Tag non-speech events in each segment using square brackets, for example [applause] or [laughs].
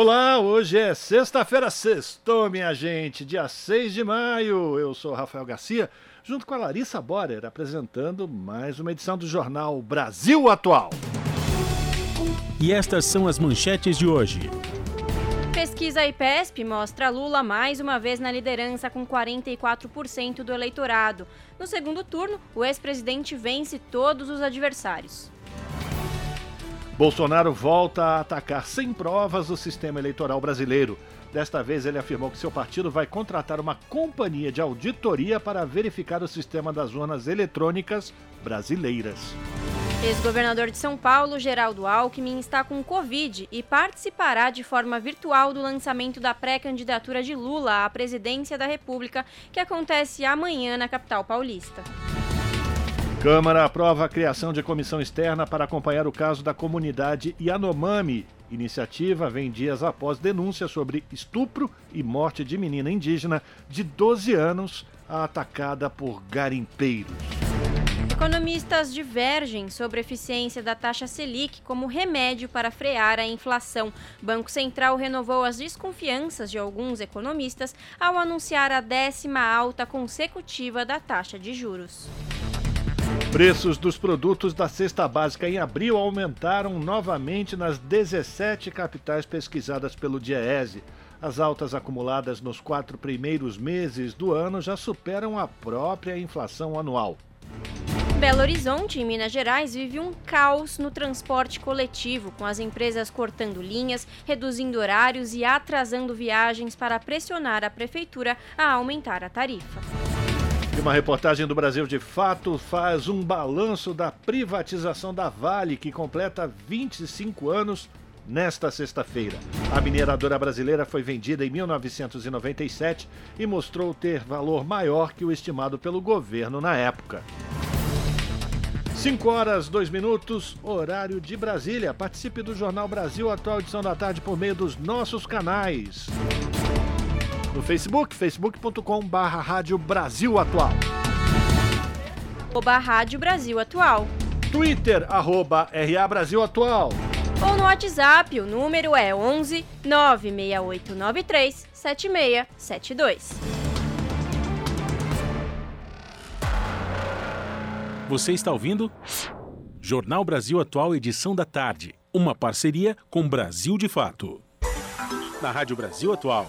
Olá, hoje é sexta-feira, sextou, minha gente, dia 6 de maio. Eu sou Rafael Garcia, junto com a Larissa Borer, apresentando mais uma edição do jornal Brasil Atual. E estas são as manchetes de hoje. Pesquisa IPESP mostra Lula mais uma vez na liderança com 44% do eleitorado. No segundo turno, o ex-presidente vence todos os adversários. Bolsonaro volta a atacar sem provas o sistema eleitoral brasileiro. Desta vez, ele afirmou que seu partido vai contratar uma companhia de auditoria para verificar o sistema das urnas eletrônicas brasileiras. Ex-governador de São Paulo, Geraldo Alckmin, está com Covid e participará de forma virtual do lançamento da pré-candidatura de Lula à presidência da República, que acontece amanhã na capital paulista. Câmara aprova a criação de comissão externa para acompanhar o caso da comunidade Yanomami. Iniciativa vem dias após denúncia sobre estupro e morte de menina indígena de 12 anos atacada por garimpeiros. Economistas divergem sobre a eficiência da taxa Selic como remédio para frear a inflação. Banco Central renovou as desconfianças de alguns economistas ao anunciar a décima alta consecutiva da taxa de juros. Preços dos produtos da cesta básica em abril aumentaram novamente nas 17 capitais pesquisadas pelo Diese. As altas acumuladas nos quatro primeiros meses do ano já superam a própria inflação anual. Belo Horizonte, em Minas Gerais, vive um caos no transporte coletivo, com as empresas cortando linhas, reduzindo horários e atrasando viagens para pressionar a prefeitura a aumentar a tarifa. E uma reportagem do Brasil de Fato faz um balanço da privatização da Vale, que completa 25 anos nesta sexta-feira. A mineradora brasileira foi vendida em 1997 e mostrou ter valor maior que o estimado pelo governo na época. 5 horas, 2 minutos, horário de Brasília. Participe do Jornal Brasil Atual Edição da Tarde por meio dos nossos canais no Facebook, facebook.com barra Rádio Brasil Atual. Arroba Rádio Brasil Atual. Twitter, arroba RA Brasil Atual. Ou no WhatsApp, o número é 11 96893 7672. Você está ouvindo? Jornal Brasil Atual, edição da tarde. Uma parceria com Brasil de Fato. Na Rádio Brasil Atual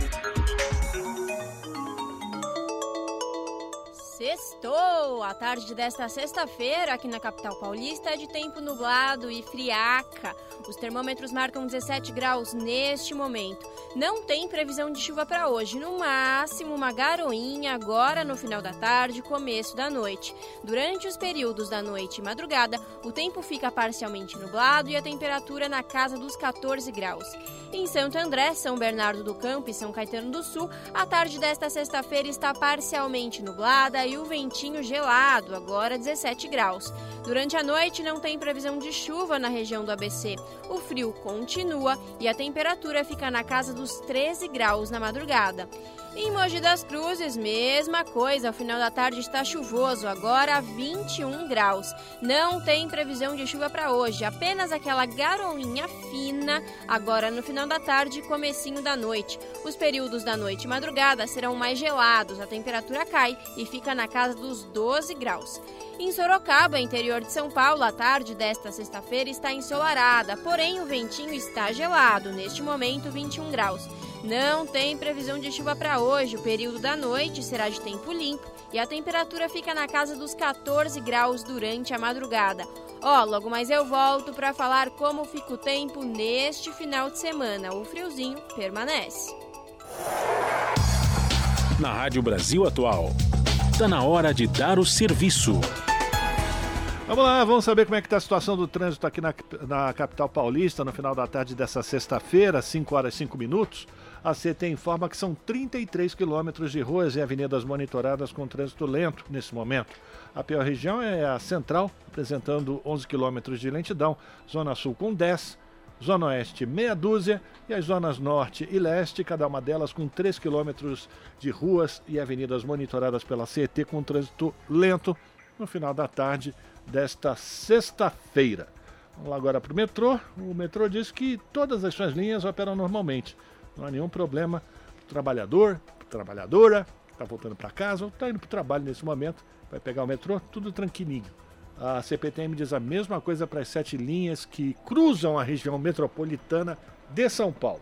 Sextou! A tarde desta sexta-feira, aqui na capital paulista, é de tempo nublado e friaca. Os termômetros marcam 17 graus neste momento. Não tem previsão de chuva para hoje, no máximo uma garoinha agora no final da tarde, começo da noite. Durante os períodos da noite e madrugada, o tempo fica parcialmente nublado e a temperatura na casa dos 14 graus. Em Santo André, São Bernardo do Campo e São Caetano do Sul, a tarde desta sexta-feira está parcialmente nublada o ventinho gelado, agora 17 graus. Durante a noite não tem previsão de chuva na região do ABC. O frio continua e a temperatura fica na casa dos 13 graus na madrugada. Em Mogi das Cruzes, mesma coisa, ao final da tarde está chuvoso, agora 21 graus. Não tem previsão de chuva para hoje, apenas aquela garoinha fina, agora no final da tarde e comecinho da noite. Os períodos da noite e madrugada serão mais gelados, a temperatura cai e fica na casa dos 12 graus. Em Sorocaba, interior de São Paulo, a tarde desta sexta-feira está ensolarada, porém o ventinho está gelado, neste momento 21 graus. Não tem previsão de chuva para hoje. O período da noite será de tempo limpo e a temperatura fica na casa dos 14 graus durante a madrugada. Ó, oh, logo mais eu volto para falar como fica o tempo neste final de semana. O friozinho permanece. Na Rádio Brasil Atual, está na hora de dar o serviço. Vamos lá, vamos saber como é que está a situação do trânsito aqui na, na capital paulista no final da tarde dessa sexta-feira, 5 horas e 5 minutos. A CT informa que são 33 quilômetros de ruas e avenidas monitoradas com trânsito lento nesse momento. A pior região é a central, apresentando 11 quilômetros de lentidão, Zona Sul com 10, Zona Oeste meia dúzia e as zonas Norte e Leste, cada uma delas com 3 quilômetros de ruas e avenidas monitoradas pela CET com trânsito lento no final da tarde desta sexta-feira. Vamos lá agora para o metrô. O metrô diz que todas as suas linhas operam normalmente. Não há nenhum problema para o trabalhador, trabalhadora, que está voltando para casa ou está indo para o trabalho nesse momento, vai pegar o metrô, tudo tranquilinho. A CPTM diz a mesma coisa para as sete linhas que cruzam a região metropolitana de São Paulo.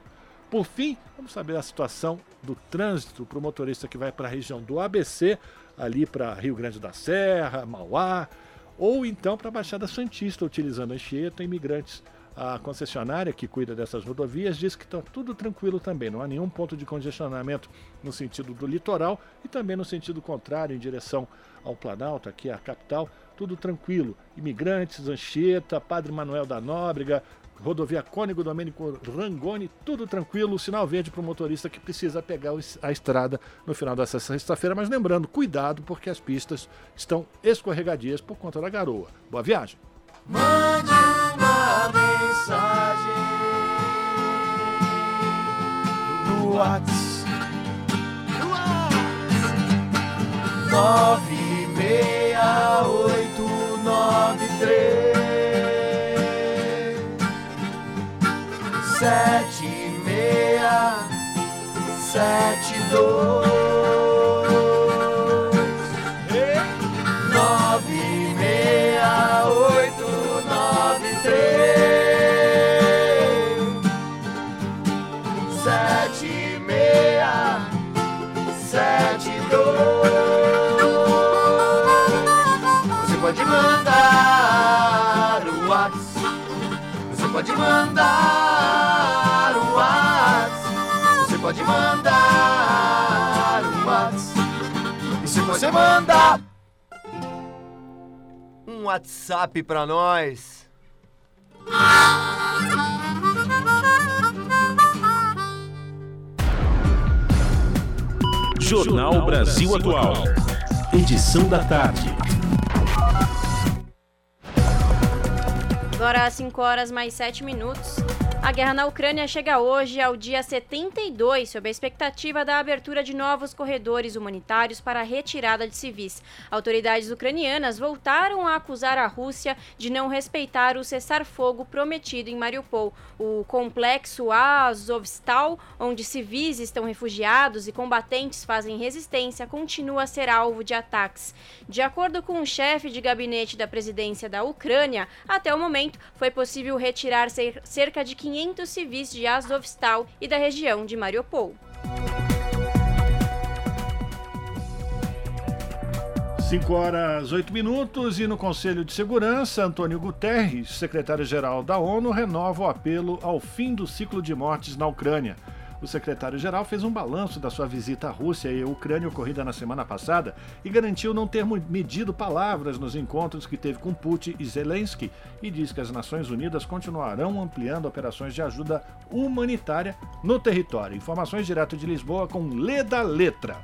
Por fim, vamos saber a situação do trânsito para o motorista que vai para a região do ABC, ali para Rio Grande da Serra, Mauá, ou então para a Baixada Santista, utilizando a Anchieta, imigrantes. A concessionária que cuida dessas rodovias diz que está tudo tranquilo também, não há nenhum ponto de congestionamento no sentido do litoral e também no sentido contrário, em direção ao Planalto, aqui a capital, tudo tranquilo. Imigrantes, Anchieta, Padre Manuel da Nóbrega, rodovia Cônigo Domênico Rangoni, tudo tranquilo, sinal verde para o motorista que precisa pegar a estrada no final dessa sexta-feira, mas lembrando, cuidado porque as pistas estão escorregadias por conta da garoa. Boa viagem! Uma mensagem no WhatsApp. Nove meia oito nove três. Sete meia sete dois pode mandar o WhatsApp Você pode mandar o WhatsApp E se você mandar um WhatsApp pra nós Jornal Brasil Atual. Edição da tarde. Agora às 5 horas mais 7 minutos. A guerra na Ucrânia chega hoje ao dia 72, sob a expectativa da abertura de novos corredores humanitários para a retirada de civis. Autoridades ucranianas voltaram a acusar a Rússia de não respeitar o cessar-fogo prometido em Mariupol. O complexo Azovstal, onde civis estão refugiados e combatentes fazem resistência, continua a ser alvo de ataques. De acordo com o chefe de gabinete da presidência da Ucrânia, até o momento foi possível retirar cerca de 500 civis de Azovstal e da região de Mariupol. 5 horas 8 minutos e no Conselho de Segurança, Antônio Guterres, secretário-geral da ONU, renova o apelo ao fim do ciclo de mortes na Ucrânia. O secretário-geral fez um balanço da sua visita à Rússia e à Ucrânia ocorrida na semana passada e garantiu não ter medido palavras nos encontros que teve com Putin e Zelensky e diz que as Nações Unidas continuarão ampliando operações de ajuda humanitária no território. Informações direto de Lisboa com Leda Letra.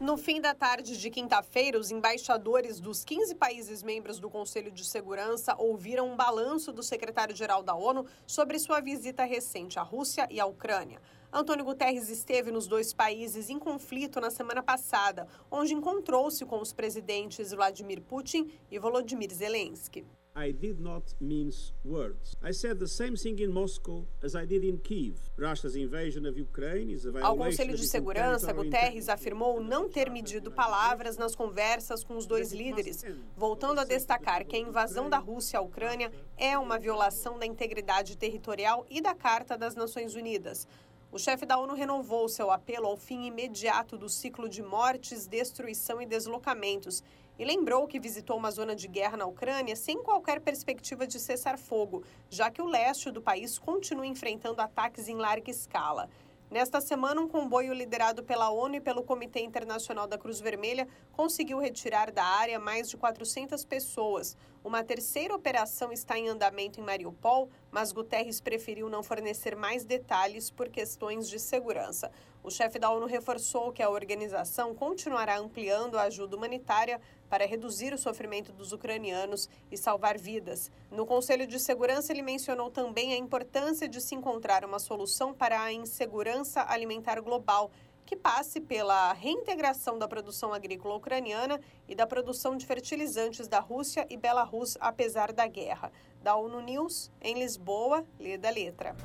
No fim da tarde de quinta-feira, os embaixadores dos 15 países membros do Conselho de Segurança ouviram um balanço do secretário-geral da ONU sobre sua visita recente à Rússia e à Ucrânia. Antônio Guterres esteve nos dois países em conflito na semana passada, onde encontrou-se com os presidentes Vladimir Putin e Volodymyr Zelensky. I did not mince words. I said the same thing in Moscow as I did in Kiev. Russia's invasion of Ukraine is a Ao violation Conselho of de Segurança, Guterres afirmou não ter medido palavras nas conversas com os dois líderes, voltando a destacar que a invasão da Rússia à Ucrânia é uma violação da integridade territorial e da Carta das Nações Unidas. O chefe da ONU renovou seu apelo ao fim imediato do ciclo de mortes, destruição e deslocamentos e lembrou que visitou uma zona de guerra na Ucrânia sem qualquer perspectiva de cessar fogo, já que o leste do país continua enfrentando ataques em larga escala. Nesta semana, um comboio liderado pela ONU e pelo Comitê Internacional da Cruz Vermelha conseguiu retirar da área mais de 400 pessoas. Uma terceira operação está em andamento em Mariupol, mas Guterres preferiu não fornecer mais detalhes por questões de segurança. O chefe da ONU reforçou que a organização continuará ampliando a ajuda humanitária para reduzir o sofrimento dos ucranianos e salvar vidas. No Conselho de Segurança, ele mencionou também a importância de se encontrar uma solução para a insegurança alimentar global que passe pela reintegração da produção agrícola ucraniana e da produção de fertilizantes da Rússia e Belarus, apesar da guerra. Da ONU News, em Lisboa, lê da letra.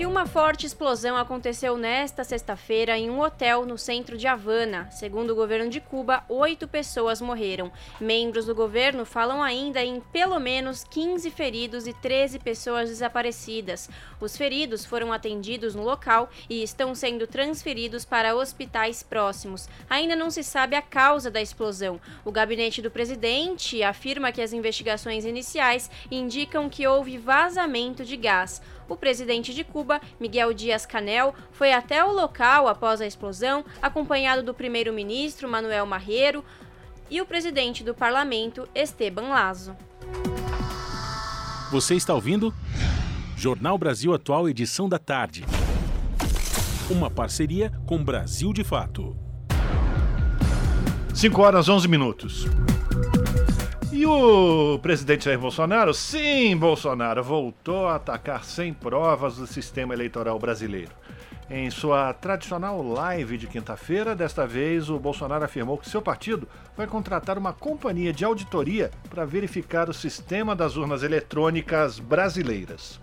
E uma forte explosão aconteceu nesta sexta-feira em um hotel no centro de Havana. Segundo o governo de Cuba, oito pessoas morreram. Membros do governo falam ainda em pelo menos 15 feridos e 13 pessoas desaparecidas. Os feridos foram atendidos no local e estão sendo transferidos para hospitais próximos. Ainda não se sabe a causa da explosão. O gabinete do presidente afirma que as investigações iniciais indicam que houve vazamento de gás. O presidente de Cuba, Miguel Dias-Canel, foi até o local após a explosão, acompanhado do primeiro-ministro Manuel Marrero e o presidente do parlamento, Esteban Lazo. Você está ouvindo? Jornal Brasil Atual, edição da tarde. Uma parceria com Brasil de Fato. 5 horas 11 minutos. E o presidente Jair Bolsonaro, sim, Bolsonaro, voltou a atacar sem provas o sistema eleitoral brasileiro. Em sua tradicional live de quinta-feira, desta vez o Bolsonaro afirmou que seu partido vai contratar uma companhia de auditoria para verificar o sistema das urnas eletrônicas brasileiras.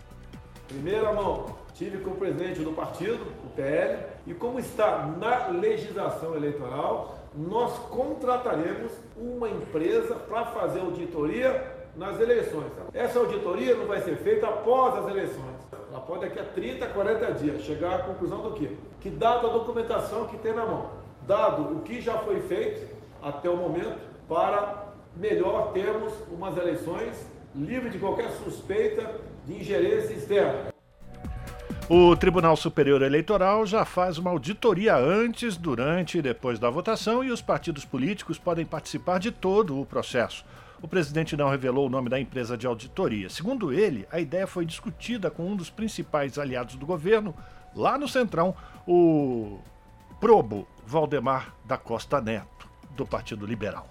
Primeira mão, tive com o presidente do partido, o PL, e como está na legislação eleitoral, nós contrataremos uma empresa para fazer auditoria nas eleições. Essa auditoria não vai ser feita após as eleições. Ela pode daqui a 30, 40 dias chegar à conclusão do quê? Que dado a documentação que tem na mão, dado o que já foi feito até o momento, para melhor termos umas eleições livre de qualquer suspeita de ingerência externa. O Tribunal Superior Eleitoral já faz uma auditoria antes, durante e depois da votação e os partidos políticos podem participar de todo o processo. O presidente não revelou o nome da empresa de auditoria. Segundo ele, a ideia foi discutida com um dos principais aliados do governo, lá no Centrão, o Probo Valdemar da Costa Neto, do Partido Liberal.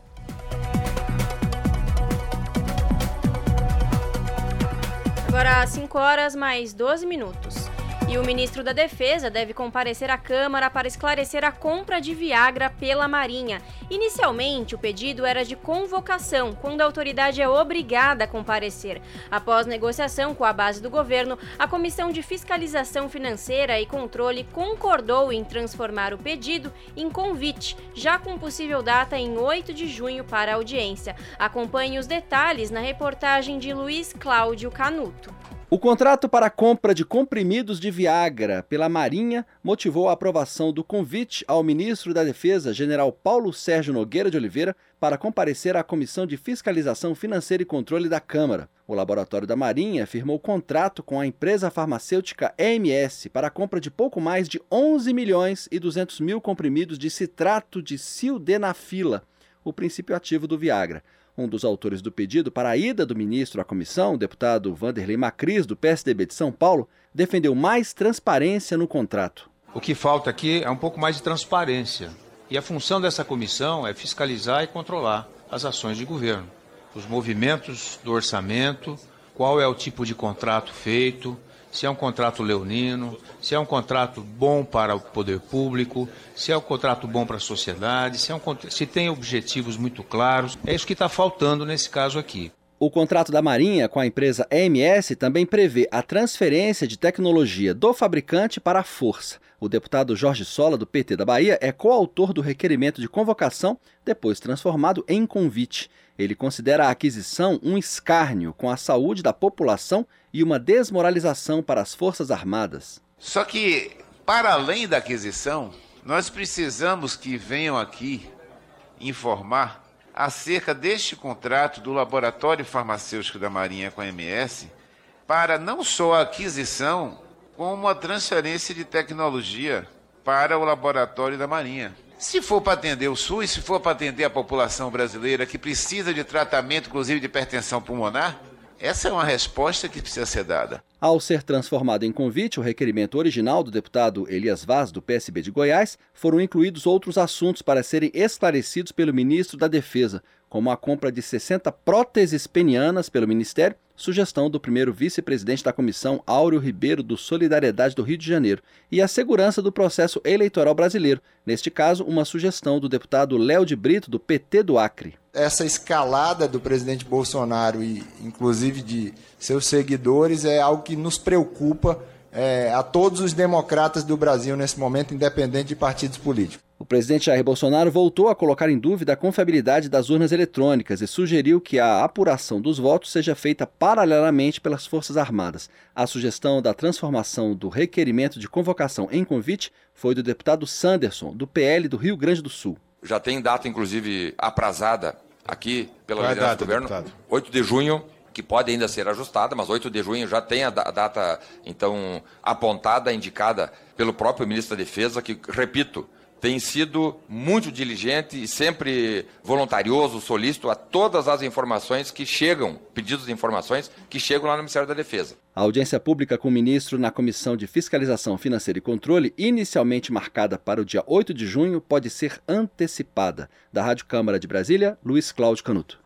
Agora, 5 horas mais 12 minutos. E o ministro da Defesa deve comparecer à Câmara para esclarecer a compra de Viagra pela Marinha. Inicialmente, o pedido era de convocação, quando a autoridade é obrigada a comparecer. Após negociação com a base do governo, a Comissão de Fiscalização Financeira e Controle concordou em transformar o pedido em convite, já com possível data em 8 de junho para a audiência. Acompanhe os detalhes na reportagem de Luiz Cláudio Canuto. O contrato para a compra de comprimidos de Viagra pela Marinha motivou a aprovação do convite ao ministro da Defesa, general Paulo Sérgio Nogueira de Oliveira, para comparecer à Comissão de Fiscalização Financeira e Controle da Câmara. O laboratório da Marinha firmou contrato com a empresa farmacêutica EMS para a compra de pouco mais de 11 milhões e 200 mil comprimidos de citrato de sildenafila, o princípio ativo do Viagra. Um dos autores do pedido para a ida do ministro à comissão, o deputado Vanderlei Macris, do PSDB de São Paulo, defendeu mais transparência no contrato. O que falta aqui é um pouco mais de transparência. E a função dessa comissão é fiscalizar e controlar as ações de governo, os movimentos do orçamento, qual é o tipo de contrato feito, se é um contrato leonino, se é um contrato bom para o poder público, se é um contrato bom para a sociedade, se, é um, se tem objetivos muito claros. É isso que está faltando nesse caso aqui. O contrato da Marinha com a empresa EMS também prevê a transferência de tecnologia do fabricante para a Força. O deputado Jorge Sola, do PT da Bahia, é coautor do requerimento de convocação, depois transformado em convite. Ele considera a aquisição um escárnio com a saúde da população e uma desmoralização para as Forças Armadas. Só que, para além da aquisição, nós precisamos que venham aqui informar acerca deste contrato do Laboratório Farmacêutico da Marinha com a MS para não só a aquisição, como a transferência de tecnologia para o laboratório da Marinha. Se for para atender o SUS, se for para atender a população brasileira que precisa de tratamento, inclusive de hipertensão pulmonar, essa é uma resposta que precisa ser dada. Ao ser transformado em convite, o requerimento original do deputado Elias Vaz, do PSB de Goiás, foram incluídos outros assuntos para serem esclarecidos pelo ministro da Defesa, como a compra de 60 próteses penianas pelo Ministério, sugestão do primeiro vice-presidente da comissão, Áureo Ribeiro, do Solidariedade do Rio de Janeiro, e a segurança do processo eleitoral brasileiro, neste caso, uma sugestão do deputado Léo de Brito, do PT do Acre. Essa escalada do presidente Bolsonaro e, inclusive, de seus seguidores é algo que nos preocupa é, a todos os democratas do Brasil nesse momento, independente de partidos políticos. O presidente Jair Bolsonaro voltou a colocar em dúvida a confiabilidade das urnas eletrônicas e sugeriu que a apuração dos votos seja feita paralelamente pelas Forças Armadas. A sugestão da transformação do requerimento de convocação em convite foi do deputado Sanderson, do PL do Rio Grande do Sul. Já tem data, inclusive, aprazada aqui pela Qual liderança do governo, deputado? 8 de junho, que pode ainda ser ajustada, mas 8 de junho já tem a data, então, apontada, indicada pelo próprio ministro da Defesa, que, repito, tem sido muito diligente e sempre voluntarioso, solícito a todas as informações que chegam, pedidos de informações que chegam lá no Ministério da Defesa. A audiência pública com o ministro na Comissão de Fiscalização Financeira e Controle, inicialmente marcada para o dia 8 de junho, pode ser antecipada. Da Rádio Câmara de Brasília, Luiz Cláudio Canuto.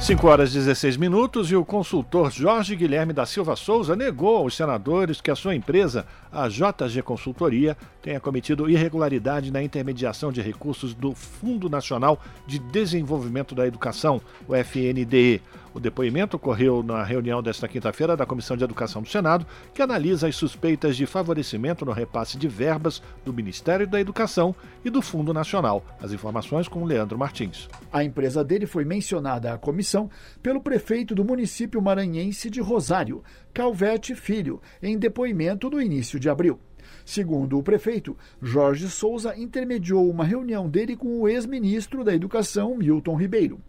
5 horas e 16 minutos e o consultor Jorge Guilherme da Silva Souza negou aos senadores que a sua empresa, a JG Consultoria, tenha cometido irregularidade na intermediação de recursos do Fundo Nacional de Desenvolvimento da Educação, o FNDE. O depoimento ocorreu na reunião desta quinta-feira da Comissão de Educação do Senado, que analisa as suspeitas de favorecimento no repasse de verbas do Ministério da Educação e do Fundo Nacional. As informações com Leandro Martins. A empresa dele foi mencionada à comissão pelo prefeito do município maranhense de Rosário, Calvete Filho, em depoimento no início de abril. Segundo o prefeito, Jorge Souza intermediou uma reunião dele com o ex-ministro da Educação, Milton Ribeiro.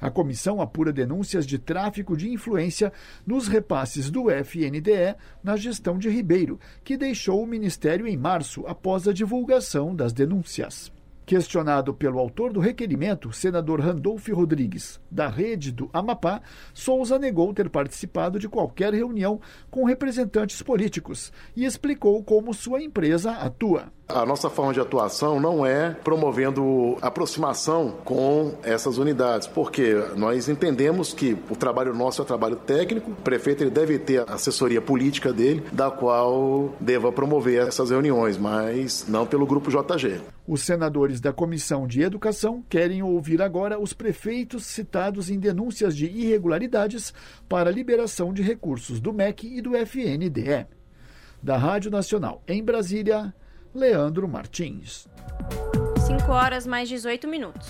A comissão apura denúncias de tráfico de influência nos repasses do FNDE na gestão de Ribeiro, que deixou o ministério em março após a divulgação das denúncias. Questionado pelo autor do requerimento, senador Randolfo Rodrigues, da rede do Amapá, Souza negou ter participado de qualquer reunião com representantes políticos e explicou como sua empresa atua. A nossa forma de atuação não é promovendo aproximação com essas unidades, porque nós entendemos que o trabalho nosso é um trabalho técnico, o prefeito ele deve ter a assessoria política dele, da qual deva promover essas reuniões, mas não pelo grupo JG. Os senadores da Comissão de Educação querem ouvir agora os prefeitos citados em denúncias de irregularidades para liberação de recursos do MEC e do FNDE. Da Rádio Nacional em Brasília, Leandro Martins. 5 horas mais 18 minutos.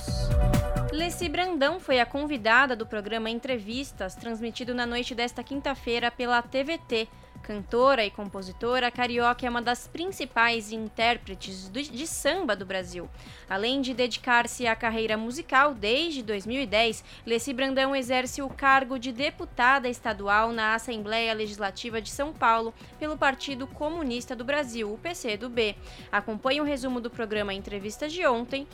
Leci Brandão foi a convidada do programa Entrevistas, transmitido na noite desta quinta-feira pela TVT Cantora e compositora, Carioca é uma das principais intérpretes de samba do Brasil. Além de dedicar-se à carreira musical desde 2010, Leci Brandão exerce o cargo de deputada estadual na Assembleia Legislativa de São Paulo pelo Partido Comunista do Brasil, o PCdoB. Acompanhe o um resumo do programa Entrevistas de ontem,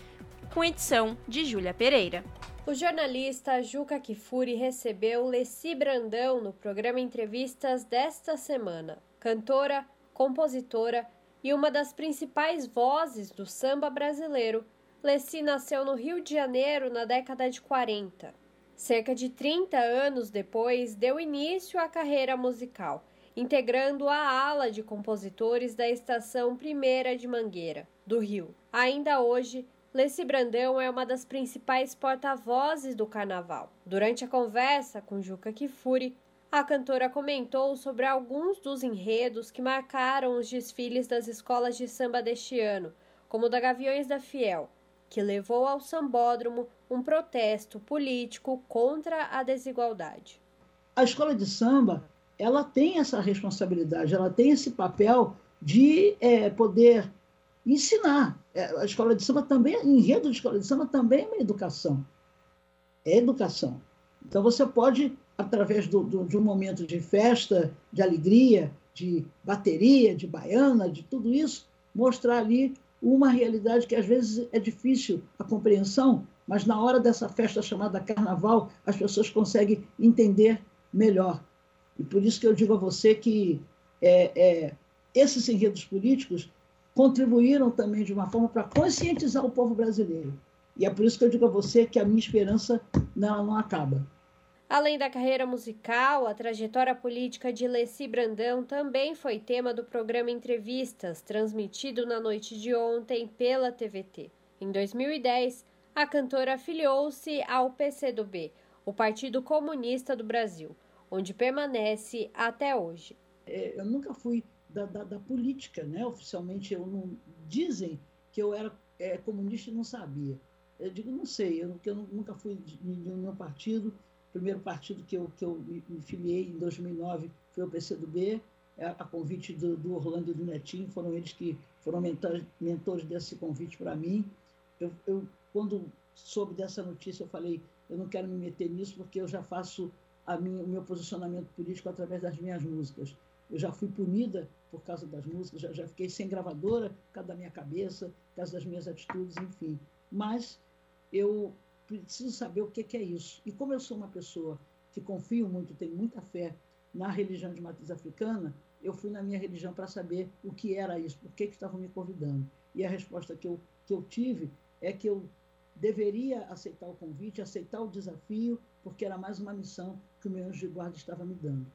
com edição de Júlia Pereira. O jornalista Juca Kifuri recebeu Leci Brandão no programa Entrevistas desta semana. Cantora, compositora e uma das principais vozes do samba brasileiro, Leci nasceu no Rio de Janeiro na década de 40. Cerca de 30 anos depois, deu início à carreira musical, integrando a ala de compositores da Estação Primeira de Mangueira, do Rio. Ainda hoje, Leci Brandão é uma das principais porta-vozes do carnaval. Durante a conversa com Juca Kifuri, a cantora comentou sobre alguns dos enredos que marcaram os desfiles das escolas de samba deste ano, como o da Gaviões da Fiel, que levou ao sambódromo um protesto político contra a desigualdade. A escola de samba ela tem essa responsabilidade, ela tem esse papel de é, poder ensinar. É, a escola de samba também, enredo de escola de samba também é uma educação. É educação. Então você pode, através do, do, de um momento de festa, de alegria, de bateria, de baiana, de tudo isso, mostrar ali uma realidade que às vezes é difícil a compreensão, mas na hora dessa festa chamada Carnaval, as pessoas conseguem entender melhor. E por isso que eu digo a você que é, é, esses enredos políticos contribuíram também de uma forma para conscientizar o povo brasileiro. E é por isso que eu digo a você que a minha esperança não, não acaba. Além da carreira musical, a trajetória política de Leci Brandão também foi tema do programa Entrevistas, transmitido na noite de ontem pela TVT. Em 2010, a cantora afiliou-se ao PCdoB, o Partido Comunista do Brasil, onde permanece até hoje. É, eu nunca fui da, da, da, política, né? Oficialmente, eu não dizem que eu era é, comunista e não sabia. Eu digo, não sei, eu, eu nunca fui de nenhum partido. O primeiro partido que eu, que eu me filiei em 2009 foi o PCdoB, é, a convite do, do, Orlando e do Netinho, foram eles que foram mentores, mentores desse convite para mim. Eu, eu, quando soube dessa notícia, eu falei, eu não quero me meter nisso porque eu já faço a minha, o meu posicionamento político através das minhas músicas. Eu já fui punida por causa das músicas, já, já fiquei sem gravadora por causa da minha cabeça, por causa das minhas atitudes, enfim. Mas eu preciso saber o que é isso. E como eu sou uma pessoa que confio muito, tenho muita fé na religião de matriz africana, eu fui na minha religião para saber o que era isso, por que, que estavam me convidando. E a resposta que eu, que eu tive é que eu deveria aceitar o convite, aceitar o desafio, porque era mais uma missão que o meu anjo de guarda estava me dando.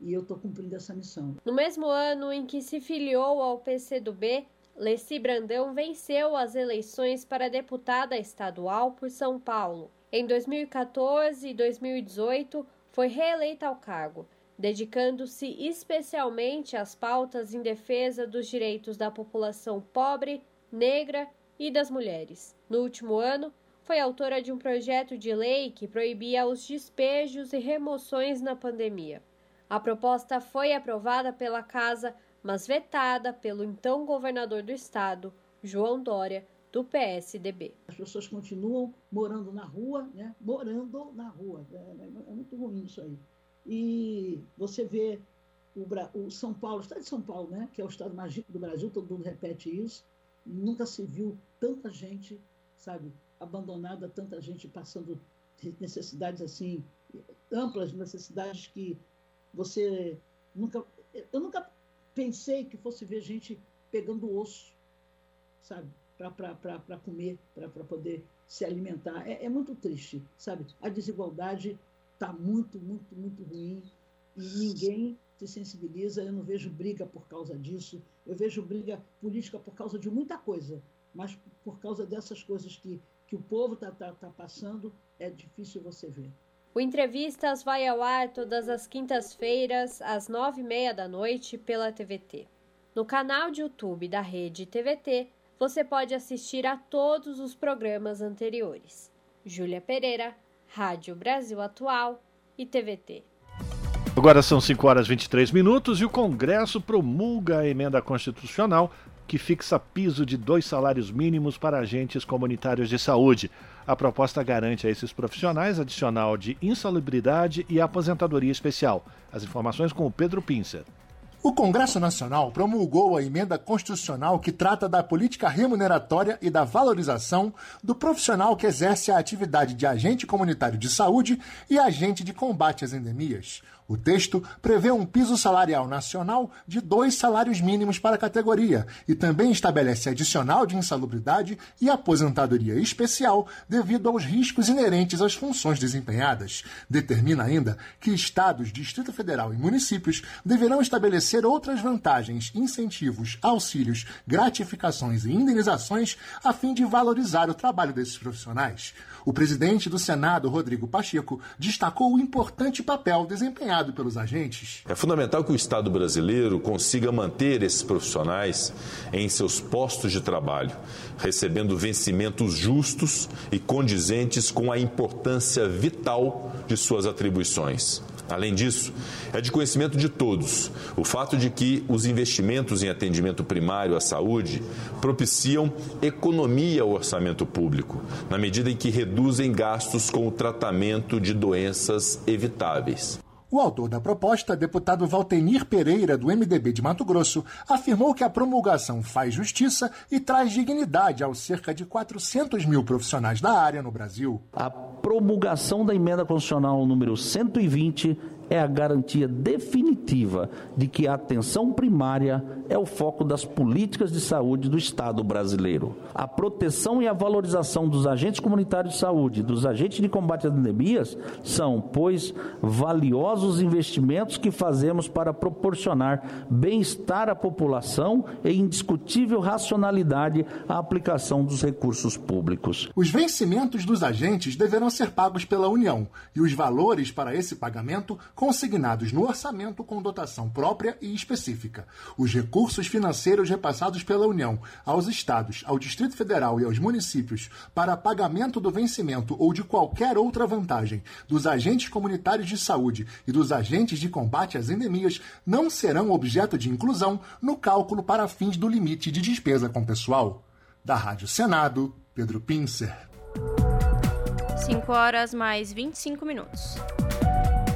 E eu estou cumprindo essa missão. No mesmo ano em que se filiou ao PCdoB, Leci Brandão venceu as eleições para deputada estadual por São Paulo. Em 2014 e 2018, foi reeleita ao cargo, dedicando-se especialmente às pautas em defesa dos direitos da população pobre, negra e das mulheres. No último ano, foi autora de um projeto de lei que proibia os despejos e remoções na pandemia. A proposta foi aprovada pela Casa mas vetada pelo então governador do estado, João Dória, do PSDB. As pessoas continuam morando na rua, né? morando na rua. É, é, é muito ruim isso aí. E você vê o, o, São Paulo, o estado de São Paulo, né? que é o estado mais rico do Brasil, todo mundo repete isso, nunca se viu tanta gente, sabe, abandonada, tanta gente passando necessidades assim, amplas necessidades que você nunca. Eu nunca pensei que fosse ver gente pegando osso, sabe, para comer, para poder se alimentar. É, é, muito triste, sabe? A desigualdade está muito, muito, muito ruim e ninguém se sensibiliza. Eu não vejo briga por causa disso. Eu vejo briga política por causa de muita coisa, mas por causa dessas coisas que, que o povo está tá, tá passando, é difícil você ver. O Entrevistas vai ao ar todas as quintas-feiras, às nove e meia da noite, pela TVT. No canal de YouTube da rede TVT, você pode assistir a todos os programas anteriores. Júlia Pereira, Rádio Brasil Atual e TVT. Agora são 5 horas e 23 minutos e o Congresso promulga a emenda constitucional que fixa piso de dois salários mínimos para agentes comunitários de saúde. A proposta garante a esses profissionais adicional de insalubridade e aposentadoria especial. As informações com o Pedro Pincer. O Congresso Nacional promulgou a emenda constitucional que trata da política remuneratória e da valorização do profissional que exerce a atividade de agente comunitário de saúde e agente de combate às endemias. O texto prevê um piso salarial nacional de dois salários mínimos para a categoria e também estabelece adicional de insalubridade e aposentadoria especial devido aos riscos inerentes às funções desempenhadas. Determina ainda que estados, Distrito Federal e municípios deverão estabelecer outras vantagens, incentivos, auxílios, gratificações e indenizações a fim de valorizar o trabalho desses profissionais. O presidente do Senado, Rodrigo Pacheco, destacou o importante papel desempenhado pelos agentes. É fundamental que o Estado brasileiro consiga manter esses profissionais em seus postos de trabalho, recebendo vencimentos justos e condizentes com a importância vital de suas atribuições. Além disso, é de conhecimento de todos o fato de que os investimentos em atendimento primário à saúde propiciam economia ao orçamento público, na medida em que reduzem gastos com o tratamento de doenças evitáveis. O autor da proposta, deputado Valtenir Pereira, do MDB de Mato Grosso, afirmou que a promulgação faz justiça e traz dignidade aos cerca de 400 mil profissionais da área no Brasil. A promulgação da emenda constitucional número 120 é a garantia definitiva de que a atenção primária é o foco das políticas de saúde do Estado brasileiro. A proteção e a valorização dos agentes comunitários de saúde, dos agentes de combate às endemias, são, pois, valiosos investimentos que fazemos para proporcionar bem-estar à população e indiscutível racionalidade à aplicação dos recursos públicos. Os vencimentos dos agentes deverão ser pagos pela União e os valores para esse pagamento consignados no orçamento com dotação própria e específica. Os recursos financeiros repassados pela União aos estados, ao Distrito Federal e aos municípios para pagamento do vencimento ou de qualquer outra vantagem dos agentes comunitários de saúde e dos agentes de combate às endemias não serão objeto de inclusão no cálculo para fins do limite de despesa com pessoal. Da Rádio Senado, Pedro Pincer. 5 horas mais 25 minutos.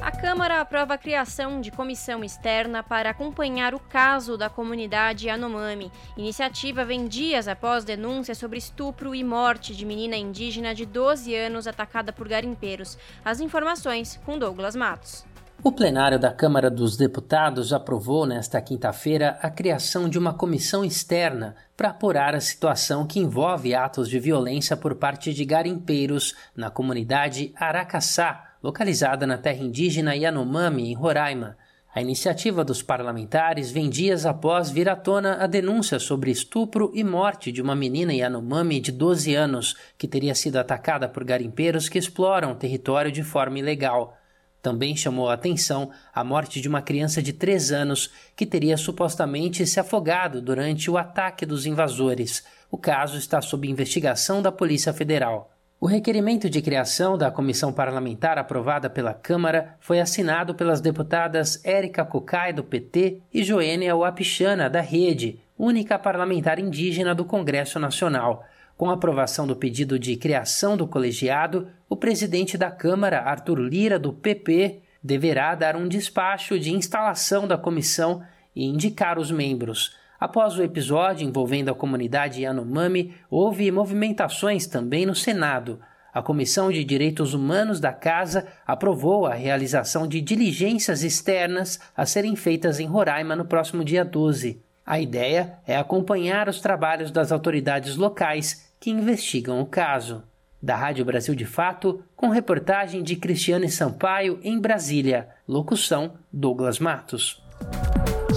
A Câmara aprova a criação de comissão externa para acompanhar o caso da comunidade Yanomami. Iniciativa vem dias após denúncias sobre estupro e morte de menina indígena de 12 anos atacada por garimpeiros. As informações com Douglas Matos. O plenário da Câmara dos Deputados aprovou nesta quinta-feira a criação de uma comissão externa para apurar a situação que envolve atos de violência por parte de garimpeiros na comunidade Aracaçá, localizada na terra indígena Yanomami, em Roraima. A iniciativa dos parlamentares vem dias após vir à tona a denúncia sobre estupro e morte de uma menina Yanomami de 12 anos que teria sido atacada por garimpeiros que exploram o território de forma ilegal. Também chamou a atenção a morte de uma criança de 3 anos que teria supostamente se afogado durante o ataque dos invasores. O caso está sob investigação da Polícia Federal. O requerimento de criação da comissão parlamentar aprovada pela Câmara foi assinado pelas deputadas Érica Cocai, do PT, e Joênia Wapichana, da Rede, única parlamentar indígena do Congresso Nacional. Com a aprovação do pedido de criação do colegiado, o presidente da Câmara, Arthur Lira, do PP, deverá dar um despacho de instalação da comissão e indicar os membros. Após o episódio envolvendo a comunidade Yanomami, houve movimentações também no Senado. A Comissão de Direitos Humanos da Casa aprovou a realização de diligências externas a serem feitas em Roraima no próximo dia 12. A ideia é acompanhar os trabalhos das autoridades locais que investigam o caso. Da Rádio Brasil de Fato, com reportagem de Cristiane Sampaio em Brasília. Locução: Douglas Matos.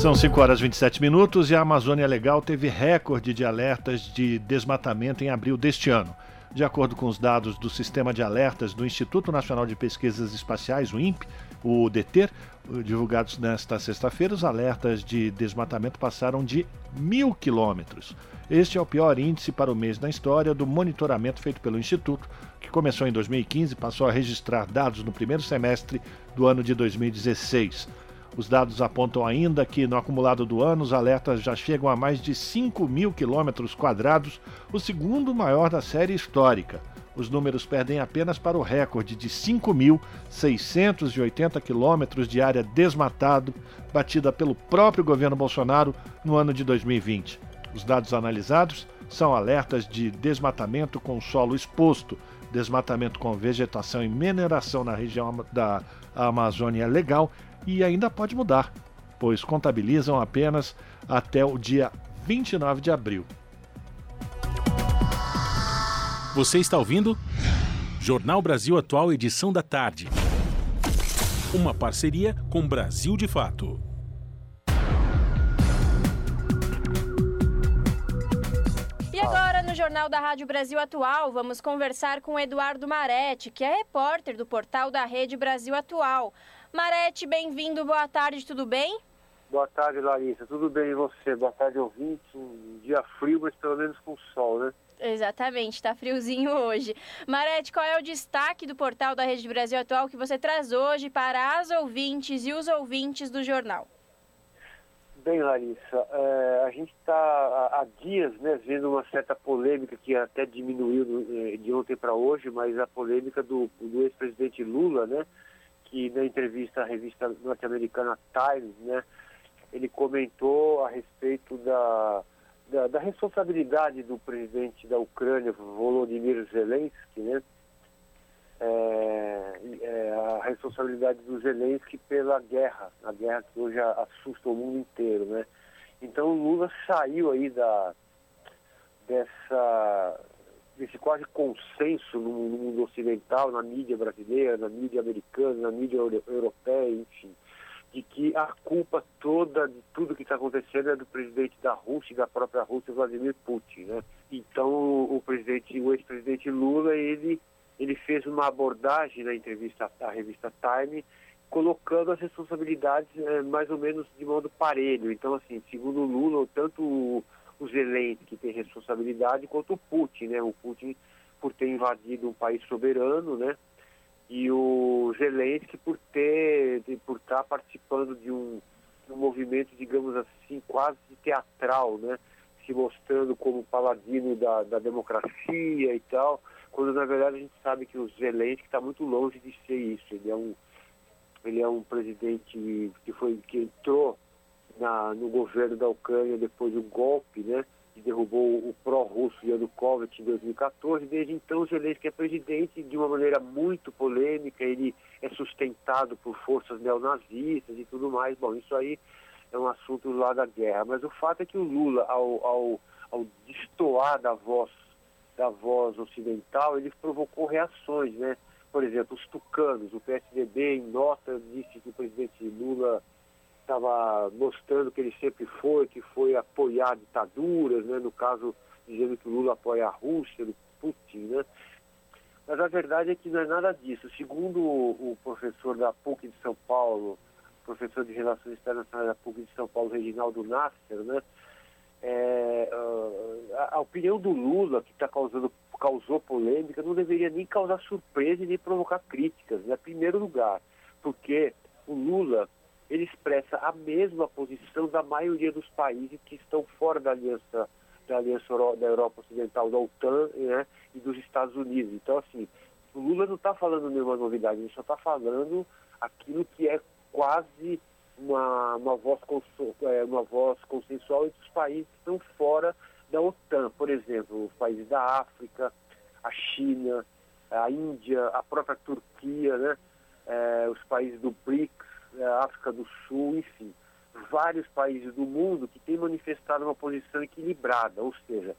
São 5 horas e 27 minutos e a Amazônia Legal teve recorde de alertas de desmatamento em abril deste ano. De acordo com os dados do Sistema de Alertas do Instituto Nacional de Pesquisas Espaciais, o INPE, o DETER, divulgados nesta sexta-feira, os alertas de desmatamento passaram de mil quilômetros. Este é o pior índice para o mês na história do monitoramento feito pelo Instituto, que começou em 2015 e passou a registrar dados no primeiro semestre do ano de 2016. Os dados apontam ainda que, no acumulado do ano, os alertas já chegam a mais de 5 mil quilômetros quadrados, o segundo maior da série histórica. Os números perdem apenas para o recorde de 5.680 quilômetros de área desmatado, batida pelo próprio governo Bolsonaro no ano de 2020. Os dados analisados são alertas de desmatamento com solo exposto, desmatamento com vegetação e mineração na região da Amazônia Legal e ainda pode mudar, pois contabilizam apenas até o dia 29 de abril. Você está ouvindo? Jornal Brasil Atual, edição da tarde. Uma parceria com Brasil de Fato. E agora, no Jornal da Rádio Brasil Atual, vamos conversar com Eduardo Maretti, que é repórter do portal da Rede Brasil Atual. Marete, bem-vindo, boa tarde, tudo bem? Boa tarde, Larissa, tudo bem e você? Boa tarde, ouvinte. Um dia frio, mas pelo menos com sol, né? Exatamente, está friozinho hoje. Marete, qual é o destaque do portal da Rede Brasil Atual que você traz hoje para as ouvintes e os ouvintes do jornal? Bem, Larissa, é, a gente está há dias né, vendo uma certa polêmica que até diminuiu é, de ontem para hoje, mas a polêmica do, do ex-presidente Lula, né? Que na entrevista à revista norte-americana Times, né, ele comentou a respeito da, da, da, responsabilidade do presidente da Ucrânia, Volodymyr Zelensky, né, é, é, a responsabilidade do Zelensky pela guerra, a guerra que hoje assusta o mundo inteiro, né. Então Lula saiu aí da dessa desse quase consenso no, mundo ocidental, na mídia brasileira, na mídia americana, na mídia europeia, enfim, de que a culpa toda de tudo que está acontecendo é do presidente da Rússia e da própria Rússia, Vladimir Putin, né? Então o presidente, o ex-presidente Lula, ele ele fez uma abordagem na entrevista à revista Time, colocando as responsabilidades é, mais ou menos de modo parelho. Então, assim, segundo Lula, tanto o Zelensky tem responsabilidade, quanto o Putin, né? O Putin por ter invadido um país soberano, né? E o Zelensky por ter, por estar participando de um, um movimento, digamos assim, quase teatral, né? Se mostrando como paladino da, da democracia e tal, quando na verdade a gente sabe que o Zelensky está muito longe de ser isso. Ele é um, ele é um presidente que foi que entrou na, no governo da Ucrânia depois do golpe, né, que derrubou o pró-russo Yanukovych em 2014. Desde então, Zelensky é presidente de uma maneira muito polêmica, ele é sustentado por forças neonazistas e tudo mais. Bom, isso aí é um assunto lá da guerra. Mas o fato é que o Lula, ao, ao, ao destoar da voz, da voz ocidental, ele provocou reações, né? Por exemplo, os tucanos, o PSDB, em nota, disse que o presidente Lula estava mostrando que ele sempre foi, que foi apoiar ditaduras, né? no caso dizendo que o Lula apoia a Rússia, o Putin, né? Mas a verdade é que não é nada disso. Segundo o professor da PUC de São Paulo, professor de Relações Internacionais da PUC de São Paulo, Reginaldo Nasser, né? É, a, a, opinião do Lula, que tá causando, causou polêmica, não deveria nem causar surpresa e nem provocar críticas, né? em primeiro lugar, porque o Lula ele expressa a mesma posição da maioria dos países que estão fora da aliança da aliança da Europa Ocidental, da OTAN né, e dos Estados Unidos. Então, assim, o Lula não está falando nenhuma novidade, ele só está falando aquilo que é quase uma, uma, voz, é, uma voz consensual entre os países que estão fora da OTAN. Por exemplo, os países da África, a China, a Índia, a própria Turquia, né, é, os países do BRICS, África do Sul, enfim, vários países do mundo que têm manifestado uma posição equilibrada, ou seja,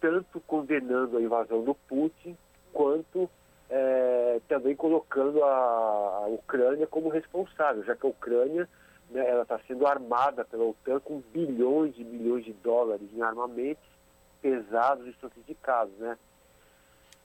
tanto condenando a invasão do Putin, quanto é, também colocando a, a, Ucrânia como responsável, já que a Ucrânia né, ela está sendo armada pela OTAN com bilhões e bilhões de dólares em armamentos pesados e sofisticados, né?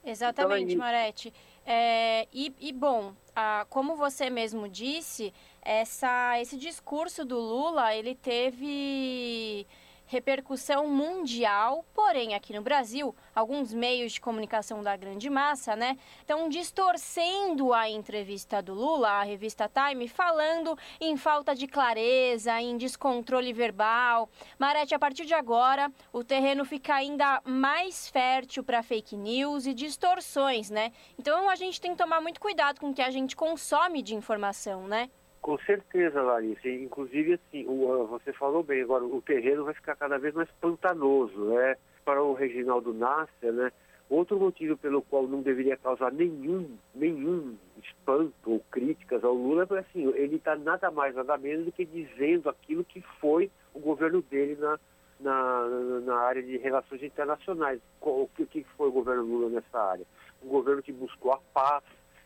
Exatamente, então, Marete. É, e, e, bom, a, como você mesmo disse, essa, esse discurso do Lula, ele teve repercussão mundial, porém aqui no Brasil, alguns meios de comunicação da grande massa, né, estão distorcendo a entrevista do Lula, a revista Time, falando em falta de clareza, em descontrole verbal. Marete, a partir de agora, o terreno fica ainda mais fértil para fake news e distorções, né? Então a gente tem que tomar muito cuidado com o que a gente consome de informação, né? Com certeza, Larissa. Inclusive, assim, o, você falou bem, agora o terreno vai ficar cada vez mais pantanoso, né? Para o Reginaldo Nasser, né? Outro motivo pelo qual não deveria causar nenhum, nenhum espanto ou críticas ao Lula é assim, ele está nada mais, nada menos do que dizendo aquilo que foi o governo dele na, na, na área de relações internacionais. O que, que foi o governo Lula nessa área? Um governo que buscou a paz,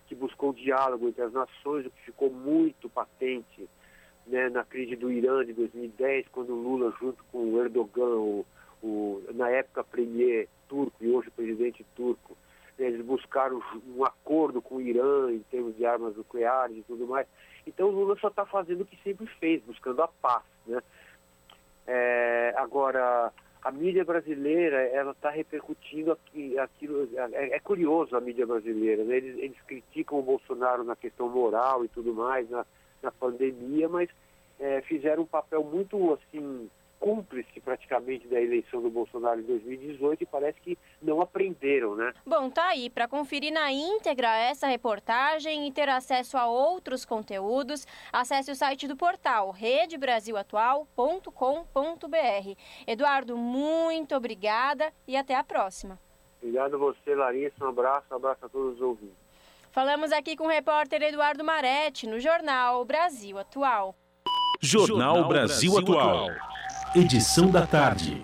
que buscou diálogo entre as nações, o que ficou muito patente né, na crise do Irã de 2010, quando Lula, junto com o Erdogan, o, o, na época premier turco e hoje presidente turco, né, eles buscaram um acordo com o Irã em termos de armas nucleares e tudo mais. Então Lula só está fazendo o que sempre fez, buscando a paz. Né? É, agora, a mídia brasileira ela está repercutindo aqui, aquilo é, é, curioso a mídia brasileira né? eles, eles, criticam o Bolsonaro na questão moral e tudo mais na, na pandemia mas é, fizeram um papel muito assim cúmplice praticamente da eleição do Bolsonaro em 2018 e parece que não aprenderam, né? Bom, tá aí. Para conferir na íntegra essa reportagem e ter acesso a outros conteúdos, acesse o site do portal redebrasilatual.com.br. Eduardo, muito obrigada e até a próxima. Obrigado a você, Larissa. Um abraço, um abraço a todos os ouvintes. Falamos aqui com o repórter Eduardo Maretti, no jornal Brasil Atual. Jornal, jornal Brasil, Brasil Atual. Atual. Edição da tarde.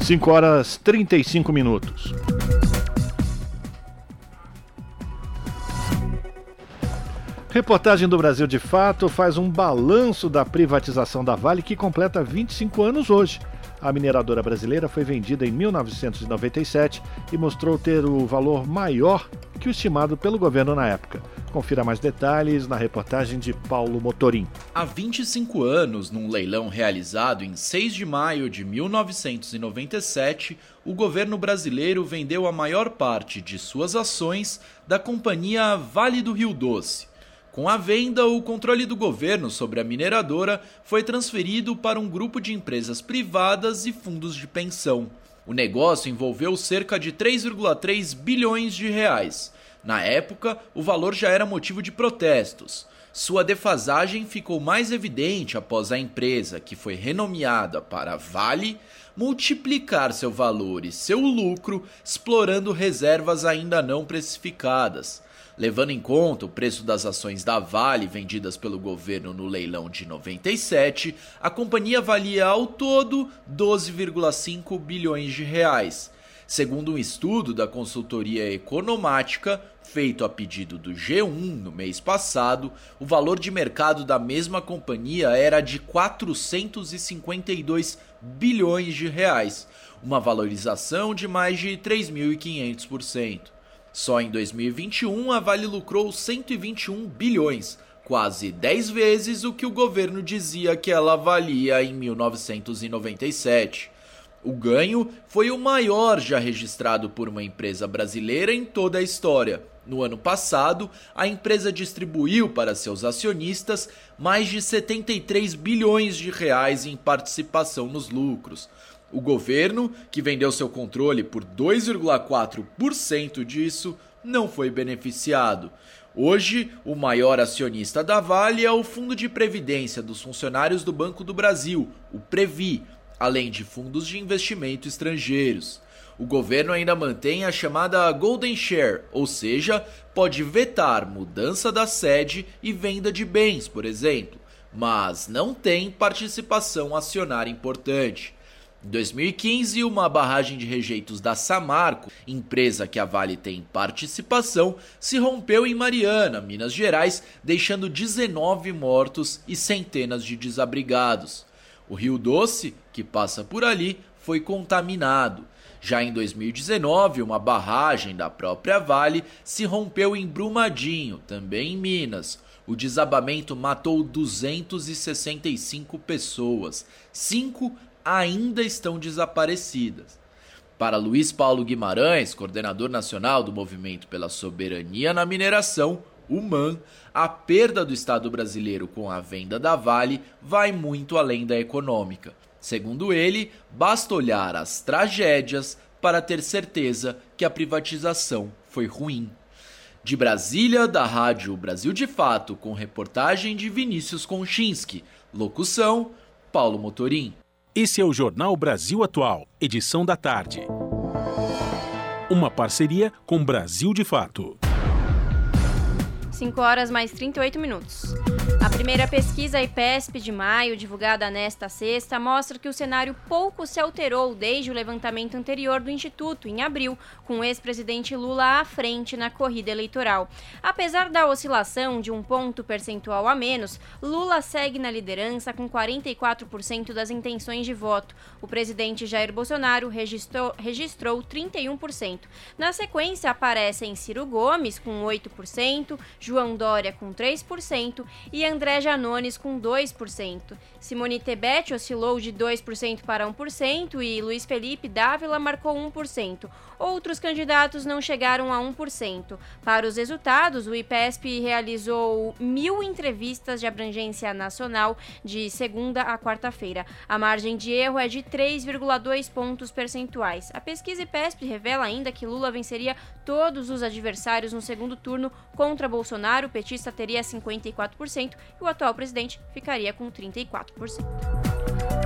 5 horas 35 minutos. Reportagem do Brasil de Fato faz um balanço da privatização da Vale que completa 25 anos hoje. A mineradora brasileira foi vendida em 1997 e mostrou ter o valor maior que o estimado pelo governo na época. Confira mais detalhes na reportagem de Paulo Motorim. Há 25 anos, num leilão realizado em 6 de maio de 1997, o governo brasileiro vendeu a maior parte de suas ações da companhia Vale do Rio Doce com a venda, o controle do governo sobre a mineradora foi transferido para um grupo de empresas privadas e fundos de pensão. O negócio envolveu cerca de 3,3 bilhões de reais. Na época, o valor já era motivo de protestos. Sua defasagem ficou mais evidente após a empresa, que foi renomeada para Vale, multiplicar seu valor e seu lucro explorando reservas ainda não precificadas. Levando em conta o preço das ações da Vale vendidas pelo governo no leilão de 97, a companhia valia ao todo 12,5 bilhões de reais. Segundo um estudo da consultoria economática, feito a pedido do G1 no mês passado, o valor de mercado da mesma companhia era de 452 bilhões de reais, uma valorização de mais de 3.500%. Só em 2021, a Vale lucrou 121 bilhões, quase 10 vezes o que o governo dizia que ela valia em 1997. O ganho foi o maior já registrado por uma empresa brasileira em toda a história. No ano passado, a empresa distribuiu para seus acionistas mais de 73 bilhões de reais em participação nos lucros, o governo, que vendeu seu controle por 2,4% disso, não foi beneficiado. Hoje, o maior acionista da Vale é o Fundo de Previdência dos Funcionários do Banco do Brasil, o Previ, além de fundos de investimento estrangeiros. O governo ainda mantém a chamada Golden Share, ou seja, pode vetar mudança da sede e venda de bens, por exemplo, mas não tem participação acionária importante. Em 2015, uma barragem de rejeitos da Samarco, empresa que a Vale tem participação, se rompeu em Mariana, Minas Gerais, deixando 19 mortos e centenas de desabrigados. O Rio Doce, que passa por ali, foi contaminado. Já em 2019, uma barragem da própria Vale se rompeu em Brumadinho, também em Minas. O desabamento matou 265 pessoas, cinco ainda estão desaparecidas. Para Luiz Paulo Guimarães, coordenador nacional do Movimento pela Soberania na Mineração, o MAN, a perda do Estado brasileiro com a venda da Vale vai muito além da econômica. Segundo ele, basta olhar as tragédias para ter certeza que a privatização foi ruim. De Brasília, da Rádio Brasil de Fato, com reportagem de Vinícius Konchinski. Locução: Paulo Motorim. Esse é o Jornal Brasil Atual, edição da tarde. Uma parceria com Brasil de Fato. 5 horas mais 38 minutos. Primeira pesquisa IPESP de maio, divulgada nesta sexta, mostra que o cenário pouco se alterou desde o levantamento anterior do Instituto, em abril, com o ex-presidente Lula à frente na corrida eleitoral. Apesar da oscilação de um ponto percentual a menos, Lula segue na liderança com 44% das intenções de voto. O presidente Jair Bolsonaro registrou, registrou 31%. Na sequência, aparecem Ciro Gomes com 8%, João Dória com 3% e André André Janones com 2%. Simone Tebet oscilou de 2% para 1% e Luiz Felipe Dávila marcou 1%. Outros candidatos não chegaram a 1%. Para os resultados, o IPESP realizou mil entrevistas de abrangência nacional de segunda a quarta-feira. A margem de erro é de 3,2 pontos percentuais. A pesquisa IPESP revela ainda que Lula venceria todos os adversários no segundo turno contra Bolsonaro. O petista teria 54% e o atual presidente ficaria com 34%.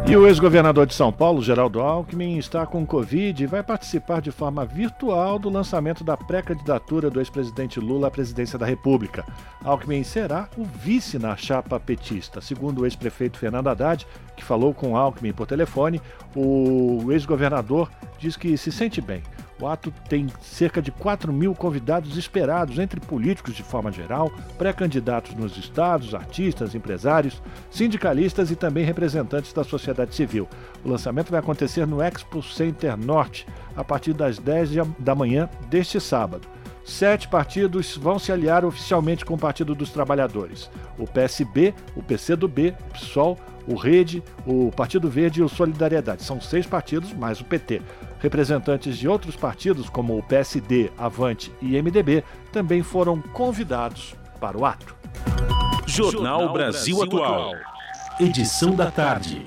E o ex-governador de São Paulo, Geraldo Alckmin, está com Covid e vai participar de forma virtual do lançamento da pré-candidatura do ex-presidente Lula à presidência da República. Alckmin será o vice na chapa petista. Segundo o ex-prefeito Fernando Haddad, que falou com Alckmin por telefone, o ex-governador diz que se sente bem. O ato tem cerca de 4 mil convidados esperados, entre políticos de forma geral, pré-candidatos nos estados, artistas, empresários, sindicalistas e também representantes da sociedade civil. O lançamento vai acontecer no Expo Center Norte, a partir das 10 da manhã deste sábado. Sete partidos vão se aliar oficialmente com o Partido dos Trabalhadores: o PSB, o PCdoB, o PSOL, o Rede, o Partido Verde e o Solidariedade. São seis partidos mais o PT. Representantes de outros partidos, como o PSD, Avante e MDB, também foram convidados para o ato. Jornal Brasil Atual. Edição da tarde.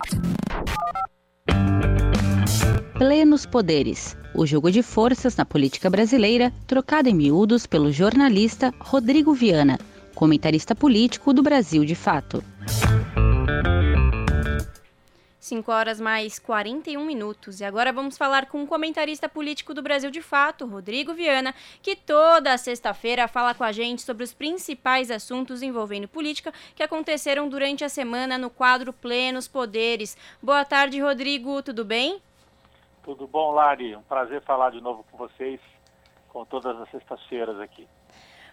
Plenos poderes. O jogo de forças na política brasileira, trocado em miúdos pelo jornalista Rodrigo Viana, comentarista político do Brasil de Fato. 5 horas mais 41 minutos. E agora vamos falar com um comentarista político do Brasil de Fato, Rodrigo Viana, que toda sexta-feira fala com a gente sobre os principais assuntos envolvendo política que aconteceram durante a semana no quadro Plenos Poderes. Boa tarde, Rodrigo, tudo bem? Tudo bom, Lari? Um prazer falar de novo com vocês, com todas as sextas-feiras aqui.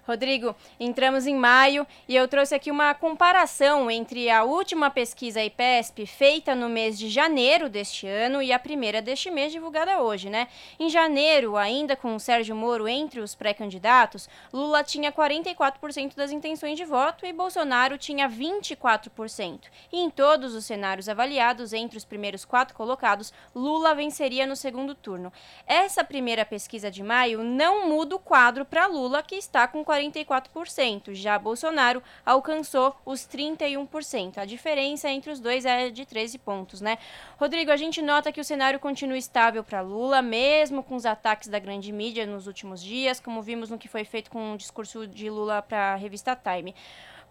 Rodrigo, entramos em maio e eu trouxe aqui uma comparação entre a última pesquisa IPESP feita no mês de janeiro deste ano e a primeira deste mês divulgada hoje, né? Em janeiro, ainda com o Sérgio Moro entre os pré-candidatos, Lula tinha 44% das intenções de voto e Bolsonaro tinha 24%. E em todos os cenários avaliados entre os primeiros quatro colocados, Lula venceria no segundo turno. Essa primeira pesquisa de maio não muda o quadro para Lula, que está com 44%. Já Bolsonaro alcançou os 31%. A diferença entre os dois é de 13 pontos, né? Rodrigo, a gente nota que o cenário continua estável para Lula, mesmo com os ataques da grande mídia nos últimos dias, como vimos no que foi feito com o discurso de Lula para a revista Time.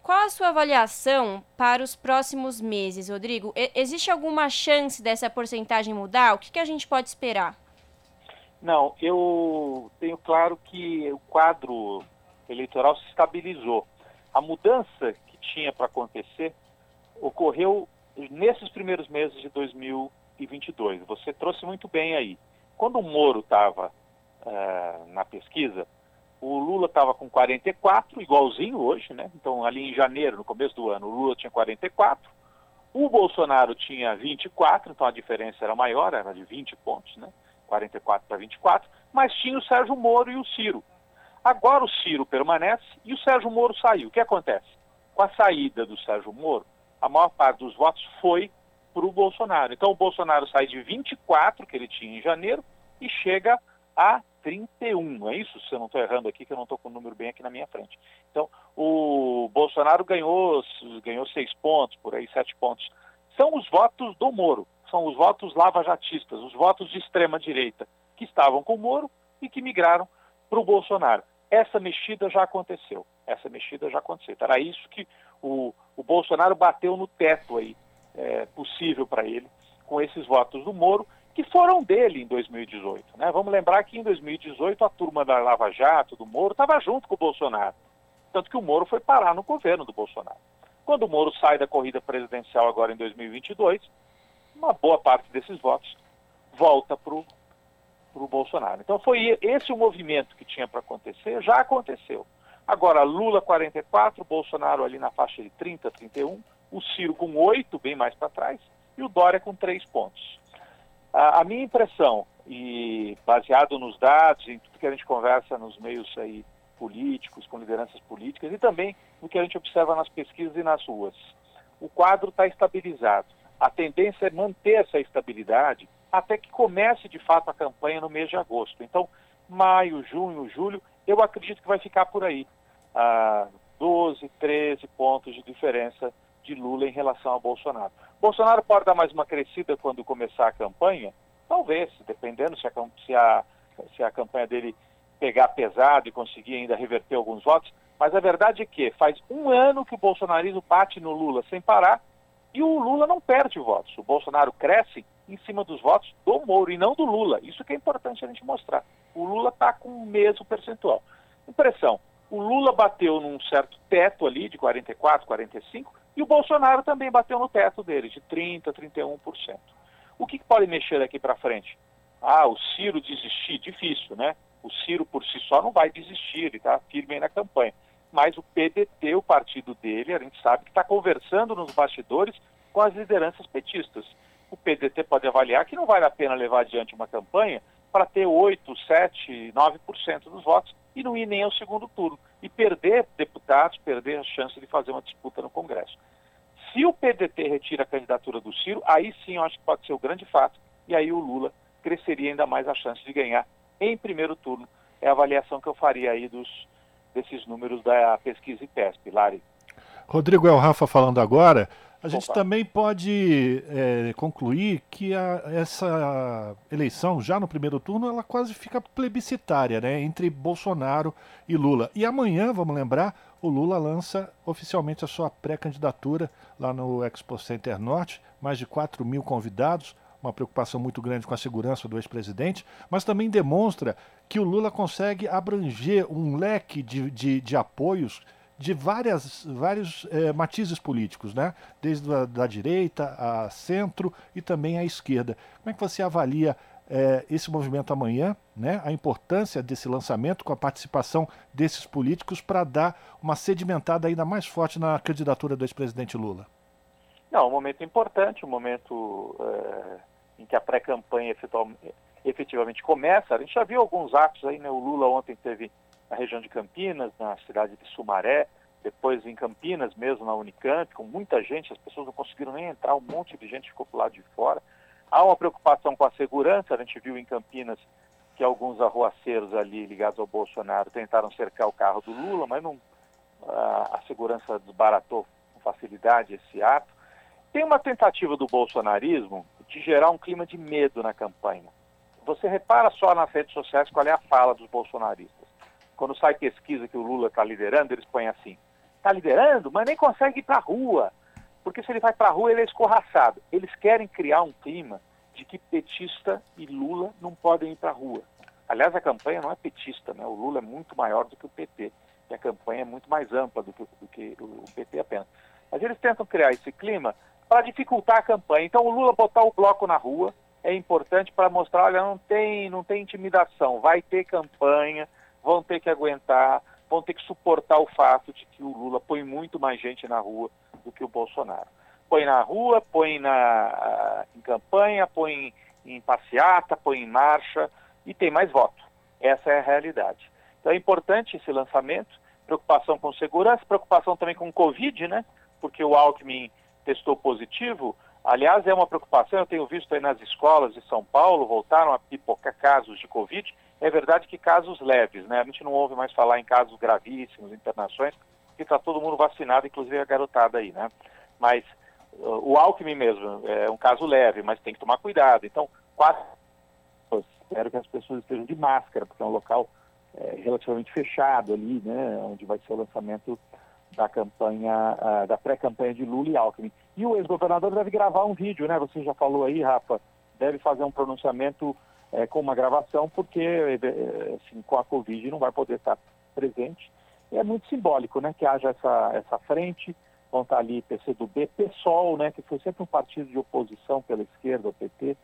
Qual a sua avaliação para os próximos meses, Rodrigo? E existe alguma chance dessa porcentagem mudar? O que, que a gente pode esperar? Não, eu tenho claro que o quadro eleitoral se estabilizou. A mudança que tinha para acontecer ocorreu nesses primeiros meses de 2022. Você trouxe muito bem aí. Quando o Moro estava uh, eh, na pesquisa, o Lula estava com 44, igualzinho hoje, né? Então, ali em janeiro, no começo do ano, o Lula tinha 44, o Bolsonaro tinha 24, então a diferença era maior, era de 20 pontos, né? 44 para 24, mas tinha o Sérgio Moro e o Ciro. Agora o Ciro permanece e o Sérgio Moro saiu. O que acontece? Com a saída do Sérgio Moro, a maior parte dos votos foi para o Bolsonaro. Então o Bolsonaro sai de 24, que ele tinha em janeiro, e chega a 31. É isso? Se eu não estou errando aqui, que eu não estou com o número bem aqui na minha frente. Então o Bolsonaro ganhou, ganhou seis pontos, por aí, sete pontos. São os votos do Moro, são os votos lavajatistas, os votos de extrema direita, que estavam com o Moro e que migraram para o Bolsonaro. Essa mexida já aconteceu. Essa mexida já aconteceu. Então, era isso que o, o Bolsonaro bateu no teto aí, é, possível para ele, com esses votos do Moro, que foram dele em 2018. Né? Vamos lembrar que em 2018 a turma da Lava Jato, do Moro, estava junto com o Bolsonaro. Tanto que o Moro foi parar no governo do Bolsonaro. Quando o Moro sai da corrida presidencial agora em 2022, uma boa parte desses votos volta para o para o Bolsonaro. Então foi esse o movimento que tinha para acontecer, já aconteceu. Agora, Lula 44, Bolsonaro ali na faixa de 30, 31, o Ciro com 8, bem mais para trás, e o Dória com 3 pontos. A, a, minha impressão, e baseado nos dados, em tudo que a gente conversa nos meios aí políticos, com lideranças políticas e também no que a gente observa nas pesquisas e nas ruas. O quadro está estabilizado. A tendência é manter essa estabilidade até que comece de fato a campanha no mês de agosto. Então, maio, junho, julho, eu acredito que vai ficar por aí. Ah, 12, 13 pontos de diferença de Lula em relação a Bolsonaro. Bolsonaro pode dar mais uma crescida quando começar a campanha? Talvez, dependendo se a, se a, se a campanha dele pegar pesado e conseguir ainda reverter alguns votos. Mas a verdade é que faz um ano que o bolsonarismo bate no Lula sem parar e o Lula não perde votos. O Bolsonaro cresce em cima dos votos do Moro e não do Lula. Isso que é importante a gente mostrar. O Lula está com o mesmo percentual. Impressão, o Lula bateu num certo teto ali de 44, 45 e o Bolsonaro também bateu no teto dele de 30, 31%. O que, que pode mexer daqui para frente? Ah, o Ciro desistir, difícil, né? O Ciro por si só não vai desistir, ele está firme aí na campanha. Mas o PDT, o partido dele, a gente sabe que está conversando nos bastidores com as lideranças petistas. O PDT pode avaliar que não vale a pena levar adiante uma campanha para ter 8, 7, 9% dos votos e não ir nem ao segundo turno. E perder deputados, perder a chance de fazer uma disputa no Congresso. Se o PDT retira a candidatura do Ciro, aí sim eu acho que pode ser o grande fato, e aí o Lula cresceria ainda mais a chance de ganhar em primeiro turno. É a avaliação que eu faria aí dos, desses números da pesquisa IPESP. Lari. Rodrigo, é o Rafa falando agora. A gente Opa. também pode é, concluir que a, essa eleição, já no primeiro turno, ela quase fica plebiscitária, né? Entre Bolsonaro e Lula. E amanhã, vamos lembrar, o Lula lança oficialmente a sua pré-candidatura lá no Expo Center Norte, mais de 4 mil convidados, uma preocupação muito grande com a segurança do ex-presidente, mas também demonstra que o Lula consegue abranger um leque de, de, de apoios de várias, vários é, matizes políticos, né? desde a da direita, a centro e também a esquerda. Como é que você avalia é, esse movimento amanhã, né? a importância desse lançamento com a participação desses políticos para dar uma sedimentada ainda mais forte na candidatura do ex-presidente Lula? Não, um momento importante, um momento é, em que a pré-campanha efetivamente começa. A gente já viu alguns atos aí, né? O Lula ontem teve na região de Campinas, na cidade de Sumaré, depois em Campinas mesmo, na Unicamp, com muita gente, as pessoas não conseguiram nem entrar, um monte de gente ficou pro lado de fora. Há uma preocupação com a segurança, a gente viu em Campinas que alguns arruaceiros ali ligados ao Bolsonaro tentaram cercar o carro do Lula, mas não, a, a segurança desbaratou com facilidade esse ato. Tem uma tentativa do bolsonarismo de gerar um clima de medo na campanha. Você repara só nas redes sociais qual é a fala dos bolsonaristas quando sai pesquisa que o Lula está liderando, eles põem assim: está liderando, mas nem consegue ir para a rua. Porque se ele vai para a rua, ele é escorraçado. Eles querem criar um clima de que petista e Lula não podem ir para a rua. Aliás, a campanha não é petista, né? O Lula é muito maior do que o PT. E a campanha é muito mais ampla do que, do que o PT apenas. Mas eles tentam criar esse clima para dificultar a campanha. Então, o Lula botar o bloco na rua é importante para mostrar, olha, não tem, não tem intimidação, vai ter campanha, vão ter que aguentar, vão ter que suportar o fato de que o Lula põe muito mais gente na rua do que o Bolsonaro. Põe na rua, põe na, em campanha, põe em passeata, põe em marcha e tem mais voto. Essa é a realidade. Então é importante esse lançamento, preocupação com segurança, preocupação também com Covid, né? Porque o Alckmin testou positivo. Aliás, é uma preocupação, eu tenho visto aí nas escolas de São Paulo, voltaram a pipocar casos de Covid é verdade que casos leves, né? A gente não ouve mais falar em casos gravíssimos, internações, porque está todo mundo vacinado, inclusive a garotada aí, né? Mas uh, o Alckmin mesmo é um caso leve, mas tem que tomar cuidado. Então, quase espero que as pessoas estejam de máscara, porque é um local é, relativamente fechado ali, né? Onde vai ser o lançamento da campanha, uh, da pré-campanha de Lula e Alckmin. E o ex-governador deve gravar um vídeo, né? Você já falou aí, Rafa, deve fazer um pronunciamento é, com uma gravação, porque é, assim, com a Covid não vai poder estar presente. E é muito simbólico né, que haja essa, essa frente, vão estar ali PCdoB, PSOL, né, que foi sempre um partido de oposição pela esquerda, o PT,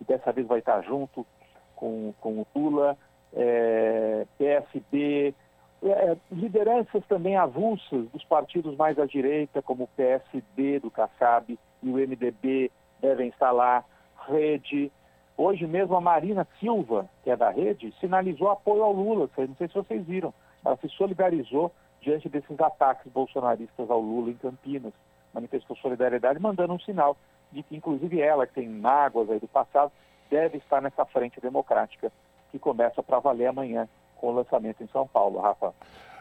e dessa vez vai estar junto com, com o Lula, é, PSB, é, lideranças também avulsas dos partidos mais à direita, como o PSD do Kassab e o MDB devem estar lá, Rede, Hoje mesmo a Marina Silva, que é da rede, sinalizou apoio ao Lula, não sei se vocês viram. ela se solidarizou diante desses ataques bolsonaristas ao Lula em Campinas, manifestou solidariedade, mandando um sinal de que, inclusive, ela, que tem mágoas aí do passado, deve estar nessa frente democrática que começa para valer amanhã com o lançamento em São Paulo, Rafa.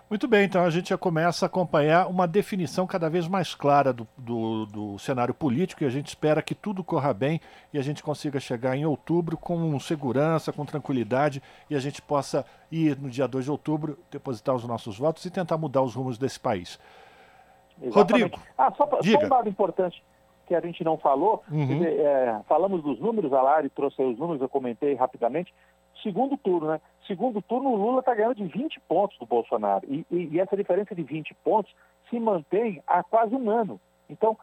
Muito bem, então a gente já começa a acompanhar uma definição cada vez mais clara do, do, do, cenário político e a gente espera que tudo corra bem e a gente consiga chegar em outubro com segurança, com tranquilidade e a gente possa ir no dia 2 de outubro, depositar os nossos votos e tentar mudar os rumos desse país. Exatamente. Rodrigo, ah, só, diga. só um dado importante que a gente não falou, uhum. dizer, é, falamos dos números, a Lari trouxe os números, eu comentei rapidamente, segundo turno, né? Segundo turno, o Lula está ganhando de 20 pontos do Bolsonaro. E, e, e, essa diferença de 20 pontos se mantém há quase um ano. Então,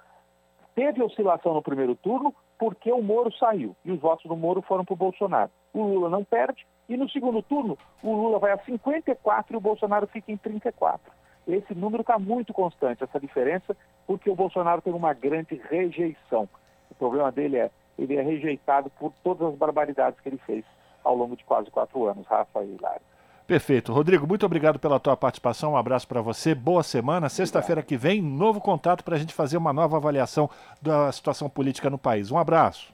teve oscilação no primeiro turno porque o Moro saiu e os votos do Moro foram para o Bolsonaro. O Lula não perde e no segundo turno o Lula vai a 54 e o Bolsonaro fica em 34. Esse número está muito constante, essa diferença, porque o Bolsonaro tem uma grande rejeição. O problema dele é ele é rejeitado por todas as barbaridades que ele fez ao longo de quase quatro anos, Rafa e Hilário. Perfeito. Rodrigo, muito obrigado pela tua participação. Um abraço para você. Boa semana. Sexta-feira que vem, novo contato para a gente fazer uma nova avaliação da situação política no país. Um abraço.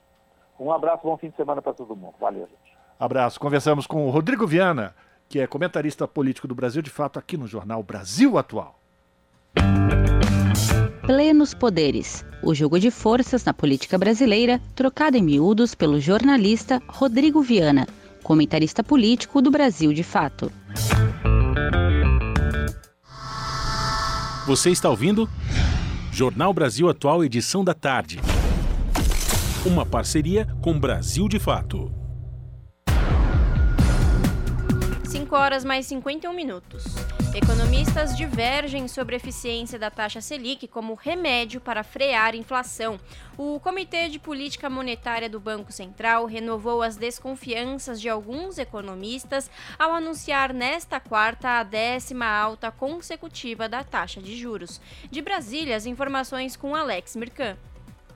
Um abraço, bom fim de semana para todo mundo. Valeu, gente. Abraço. Conversamos com o Rodrigo Viana, que é comentarista político do Brasil de Fato aqui no jornal Brasil Atual. Plenos Poderes. O jogo de forças na política brasileira, trocado em miúdos pelo jornalista Rodrigo Viana, comentarista político do Brasil de Fato. Você está ouvindo? Jornal Brasil Atual, edição da tarde. Uma parceria com Brasil de Fato. 5 horas mais 51 minutos. Economistas divergem sobre a eficiência da taxa Selic como remédio para frear a inflação. O Comitê de Política Monetária do Banco Central renovou as desconfianças de alguns economistas ao anunciar nesta quarta a décima alta consecutiva da taxa de juros. De Brasília, as informações com Alex Mirkan.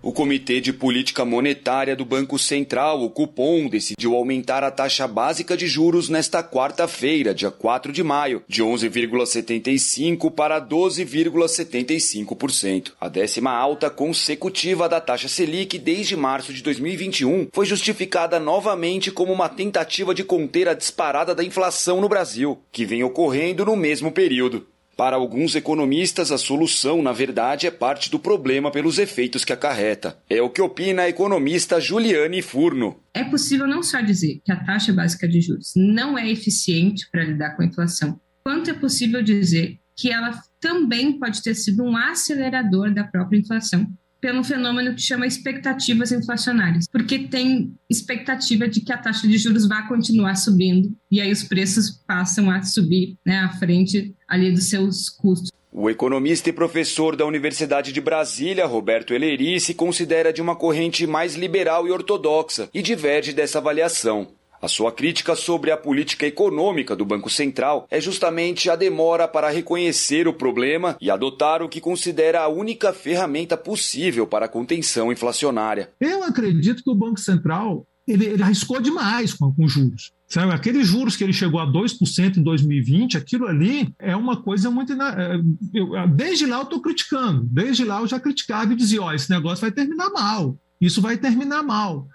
O Comitê de Política Monetária do Banco Central, o Cupom, decidiu aumentar a taxa básica de juros nesta quarta-feira, dia 4 de maio, de 11,75% para 12,75%. A décima alta consecutiva da taxa Selic desde março de 2021 foi justificada novamente como uma tentativa de conter a disparada da inflação no Brasil, que vem ocorrendo no mesmo período. Para alguns economistas, a solução, na verdade, é parte do problema pelos efeitos que acarreta. É o que opina a economista Juliane Furno. É possível não só dizer que a taxa básica de juros não é eficiente para lidar com a inflação, quanto é possível dizer que ela também pode ter sido um acelerador da própria inflação, pelo fenômeno que chama expectativas inflacionárias, porque tem expectativa de que a taxa de juros vai continuar subindo e aí os preços passam a subir né, à frente ali dos seus custos. O economista e professor da Universidade de Brasília, Roberto Eleri, se considera de uma corrente mais liberal e ortodoxa e diverge dessa avaliação. A sua crítica sobre a política econômica do Banco Central é justamente a demora para reconhecer o problema e adotar o que considera a única ferramenta possível para a contenção inflacionária. Eu acredito que o Banco Central ele, ele arriscou demais com, com juros. Sabe, aqueles juros que ele chegou a 2% em 2020, aquilo ali é uma coisa muito. É, eu, desde lá eu estou criticando, desde lá eu já criticava e dizia: ó, esse negócio vai terminar mal, isso vai terminar mal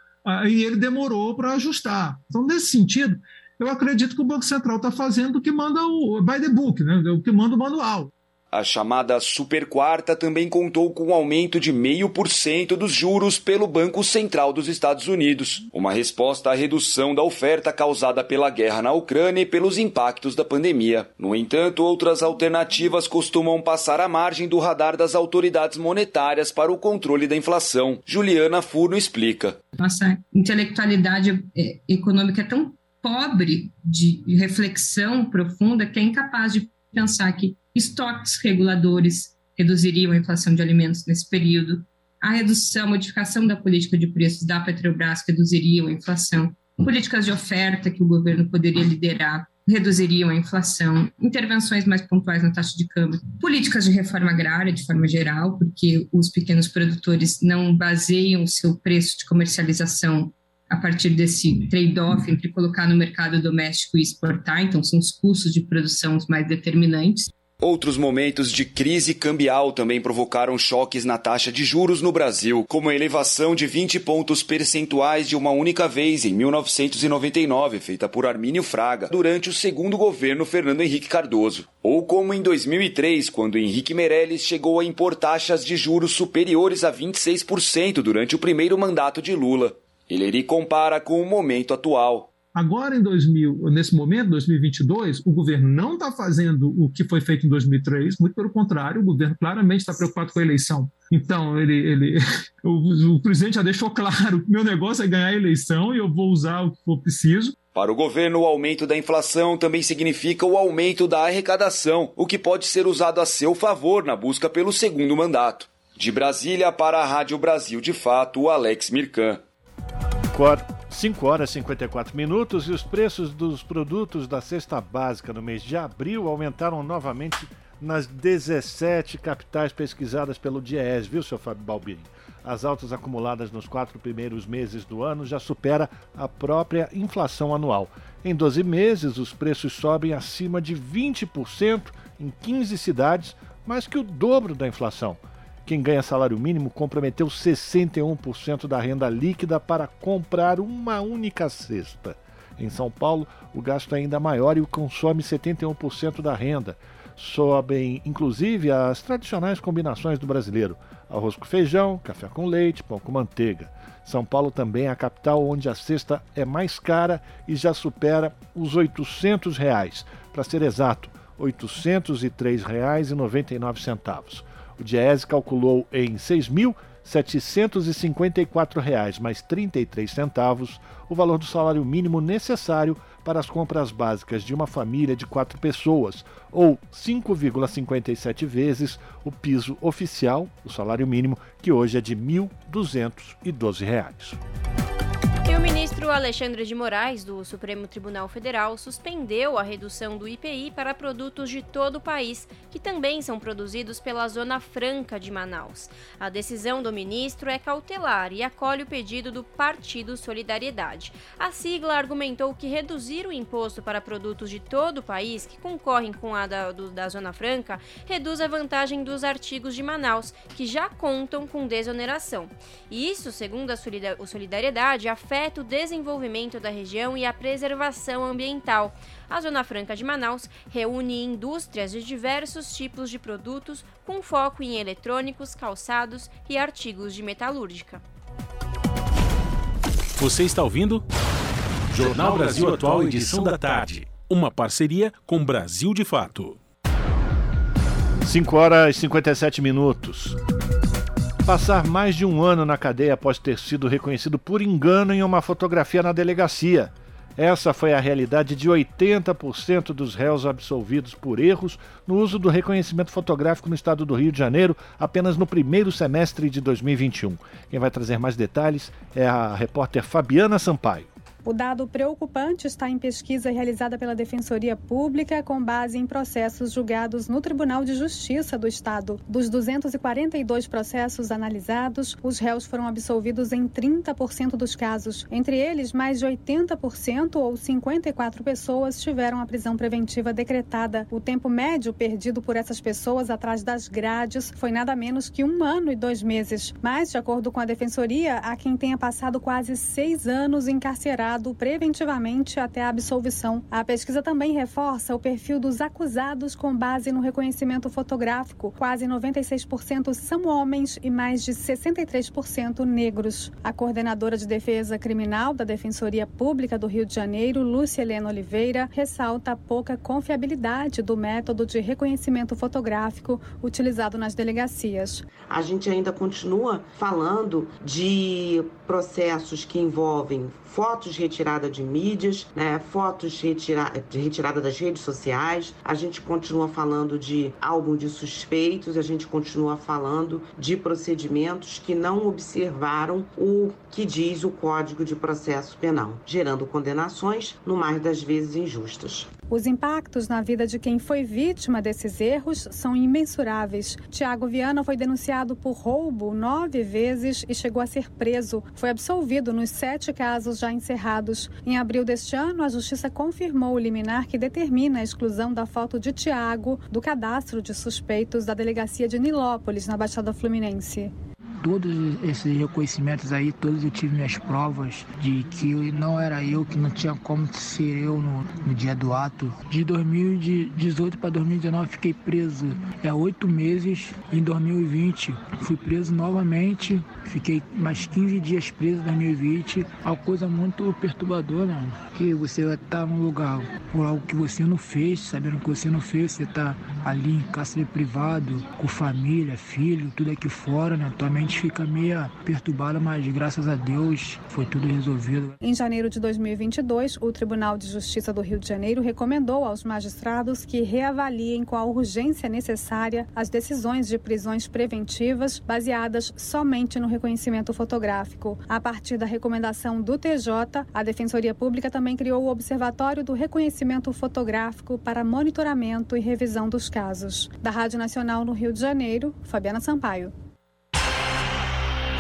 e ele demorou para ajustar. Então, nesse sentido, eu acredito que o Banco Central está fazendo o que manda o by the book, né? o que manda o manual. A chamada Super Quarta também contou com um aumento de 0,5% dos juros pelo Banco Central dos Estados Unidos, uma resposta à redução da oferta causada pela guerra na Ucrânia e pelos impactos da pandemia. No entanto, outras alternativas costumam passar à margem do radar das autoridades monetárias para o controle da inflação. Juliana Furno explica. Nossa intelectualidade é, econômica é tão pobre de reflexão profunda que é incapaz de pensar que estoques reguladores reduziriam a inflação de alimentos nesse período, a redução, a modificação da política de preços da Petrobras reduziriam a inflação, políticas de oferta que o governo poderia liderar reduziriam a inflação, intervenções mais pontuais na taxa de câmbio, políticas de reforma agrária de forma geral, porque os pequenos produtores não baseiam o seu preço de comercialização a partir desse trade-off entre colocar no mercado doméstico e exportar, então são os custos de produção os mais determinantes. Outros momentos de crise cambial também provocaram choques na taxa de juros no Brasil, como a elevação de 20 pontos percentuais de uma única vez em 1999, feita por Armínio Fraga, durante o segundo governo Fernando Henrique Cardoso. Ou como em 2003, quando Henrique Meirelles chegou a impor taxas de juros superiores a 26% durante o primeiro mandato de Lula. Ele compara com o momento atual. Agora, em 2000, nesse momento, 2022, o governo não está fazendo o que foi feito em 2003, muito pelo contrário, o governo claramente está preocupado com a eleição. Então, ele, ele, [laughs] o, o presidente já deixou claro que meu negócio é ganhar a eleição e eu vou usar o que for preciso. Para o governo, o aumento da inflação também significa o aumento da arrecadação, o que pode ser usado a seu favor na busca pelo segundo mandato. De Brasília para a Rádio Brasil de Fato, Alex Mirkan. 5 horas e 54 minutos e os preços dos produtos da cesta básica no mês de abril aumentaram novamente nas 17 capitais pesquisadas pelo DIES, viu, seu Fábio Balbini? As altas acumuladas nos quatro primeiros meses do ano já supera a própria inflação anual. Em 12 meses, os preços sobem acima de 20% em 15 cidades, mais que o dobro da inflação. Quem ganha salário mínimo comprometeu 61% da renda líquida para comprar uma única cesta. Em São Paulo, o gasto é ainda maior e consome 71% da renda. Sobem, inclusive, as tradicionais combinações do brasileiro: arroz com feijão, café com leite, pão com manteiga. São Paulo também é a capital onde a cesta é mais cara e já supera os 800 reais, para ser exato, R$ 803,99. O Diese calculou em R$ 6.754,33 mais 33 centavos o valor do salário mínimo necessário para as compras básicas de uma família de quatro pessoas, ou 5,57 vezes o piso oficial, o salário mínimo, que hoje é de R$ 1.212 ministro Alexandre de Moraes, do Supremo Tribunal Federal, suspendeu a redução do IPI para produtos de todo o país, que também são produzidos pela Zona Franca de Manaus. A decisão do ministro é cautelar e acolhe o pedido do Partido Solidariedade. A sigla argumentou que reduzir o imposto para produtos de todo o país, que concorrem com a da, do, da Zona Franca, reduz a vantagem dos artigos de Manaus, que já contam com desoneração. Isso, segundo a Solidariedade, afeta o desenvolvimento da região e a preservação ambiental. A Zona Franca de Manaus reúne indústrias de diversos tipos de produtos com foco em eletrônicos, calçados e artigos de metalúrgica. Você está ouvindo? Jornal Brasil Atual, edição da tarde. Uma parceria com Brasil de Fato. 5 horas e 57 minutos. Passar mais de um ano na cadeia após ter sido reconhecido por engano em uma fotografia na delegacia. Essa foi a realidade de 80% dos réus absolvidos por erros no uso do reconhecimento fotográfico no estado do Rio de Janeiro apenas no primeiro semestre de 2021. Quem vai trazer mais detalhes é a repórter Fabiana Sampaio. O dado preocupante está em pesquisa realizada pela Defensoria Pública com base em processos julgados no Tribunal de Justiça do Estado. Dos 242 processos analisados, os réus foram absolvidos em 30% dos casos. Entre eles, mais de 80% ou 54 pessoas tiveram a prisão preventiva decretada. O tempo médio perdido por essas pessoas atrás das grades foi nada menos que um ano e dois meses. Mas, de acordo com a Defensoria, há quem tenha passado quase seis anos encarcerado preventivamente até a absolvição. A pesquisa também reforça o perfil dos acusados com base no reconhecimento fotográfico. Quase 96% são homens e mais de 63% negros. A coordenadora de defesa criminal da Defensoria Pública do Rio de Janeiro, Lúcia Helena Oliveira, ressalta a pouca confiabilidade do método de reconhecimento fotográfico utilizado nas delegacias. A gente ainda continua falando de processos que envolvem fotos retiradas de mídias, né, fotos retira retiradas das redes sociais. A gente continua falando de álbum de suspeitos, a gente continua falando de procedimentos que não observaram o que diz o Código de Processo Penal, gerando condenações, no mais das vezes injustas. Os impactos na vida de quem foi vítima desses erros são imensuráveis. Tiago Viana foi denunciado por roubo nove vezes e chegou a ser preso. Foi absolvido nos sete casos já encerrados. Em abril deste ano, a Justiça confirmou o liminar que determina a exclusão da foto de Tiago do cadastro de suspeitos da delegacia de Nilópolis, na Baixada Fluminense todos esses reconhecimentos aí, todos eu tive minhas provas de que não era eu, que não tinha como ser eu no, no dia do ato. De 2018 para 2019 fiquei preso é oito meses. Em 2020 fui preso novamente, fiquei mais 15 dias preso em 2020. É uma coisa muito perturbadora, né? Que você vai estar num lugar por algo que você não fez, sabendo que você não fez, você está ali em cárcere privado, com família, filho, tudo aqui fora, né? Tua mente fica meio perturbada, mas graças a Deus foi tudo resolvido. Em janeiro de 2022, o Tribunal de Justiça do Rio de Janeiro recomendou aos magistrados que reavaliem com a urgência necessária as decisões de prisões preventivas baseadas somente no reconhecimento fotográfico. A partir da recomendação do TJ, a Defensoria Pública também criou o Observatório do Reconhecimento Fotográfico para monitoramento e revisão dos casos. Da Rádio Nacional no Rio de Janeiro, Fabiana Sampaio.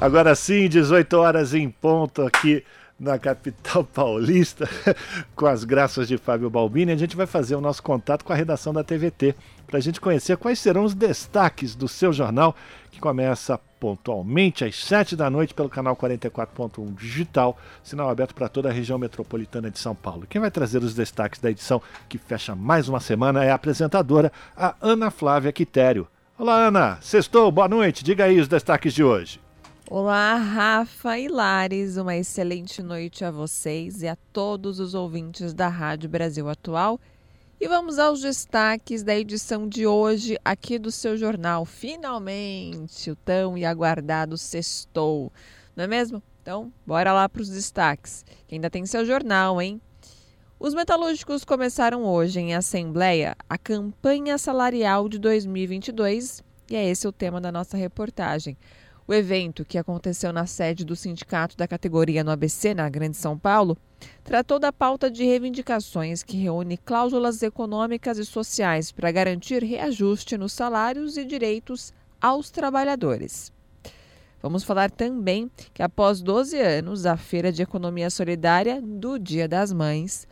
Agora sim, 18 horas em ponto aqui na capital [laughs] paulista, com as graças de Fábio Balbini, a gente vai fazer o nosso contato com a redação da TVT, para a gente conhecer quais serão os destaques do seu jornal, que começa pontualmente às 7 da noite pelo canal 44.1 digital, sinal aberto para toda a região metropolitana de São Paulo. Quem vai trazer os destaques da edição que fecha mais uma semana é a apresentadora, a Ana Flávia Quitério. Olá, Ana. Sextou, boa noite. Diga aí os destaques de hoje. Olá, Rafa e Lares, uma excelente noite a vocês e a todos os ouvintes da Rádio Brasil Atual. E vamos aos destaques da edição de hoje aqui do seu jornal. Finalmente, o tão e aguardado sextou, não é mesmo? Então, bora lá para os destaques, que ainda tem seu jornal, hein? Os metalúrgicos começaram hoje em assembleia a campanha salarial de 2022 e é esse o tema da nossa reportagem. O evento, que aconteceu na sede do sindicato da categoria no ABC, na Grande São Paulo, tratou da pauta de reivindicações que reúne cláusulas econômicas e sociais para garantir reajuste nos salários e direitos aos trabalhadores. Vamos falar também que, após 12 anos, a Feira de Economia Solidária do Dia das Mães,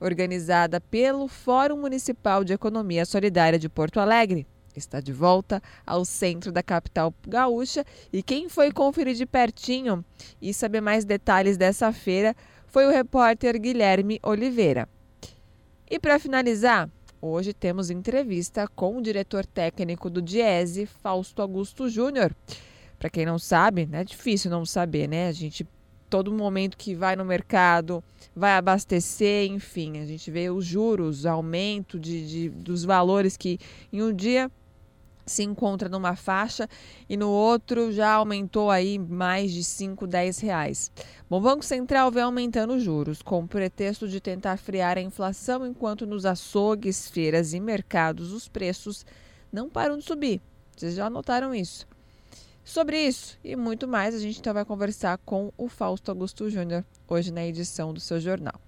organizada pelo Fórum Municipal de Economia Solidária de Porto Alegre, está de volta ao centro da capital gaúcha e quem foi conferir de pertinho e saber mais detalhes dessa feira foi o repórter Guilherme Oliveira. E para finalizar, hoje temos entrevista com o diretor técnico do Diese, Fausto Augusto Júnior. Para quem não sabe, né, é difícil não saber, né? A gente todo momento que vai no mercado, vai abastecer, enfim, a gente vê os juros, aumento de, de, dos valores que em um dia se encontra numa faixa e no outro já aumentou aí mais de 5, 10 reais. Bom, o Banco Central vem aumentando os juros com o pretexto de tentar frear a inflação, enquanto nos açougues, feiras e mercados os preços não param de subir. Vocês já notaram isso? Sobre isso e muito mais, a gente então vai conversar com o Fausto Augusto Júnior hoje na edição do seu jornal.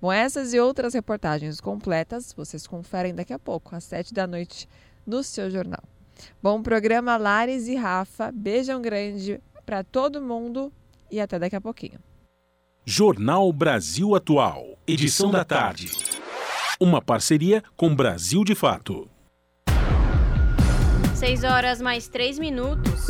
Bom, essas e outras reportagens completas vocês conferem daqui a pouco, às sete da noite, no seu jornal. Bom programa, Lares e Rafa. Beijão grande para todo mundo e até daqui a pouquinho. Jornal Brasil Atual, edição da tarde. Uma parceria com Brasil de Fato. 6 horas mais 3 minutos.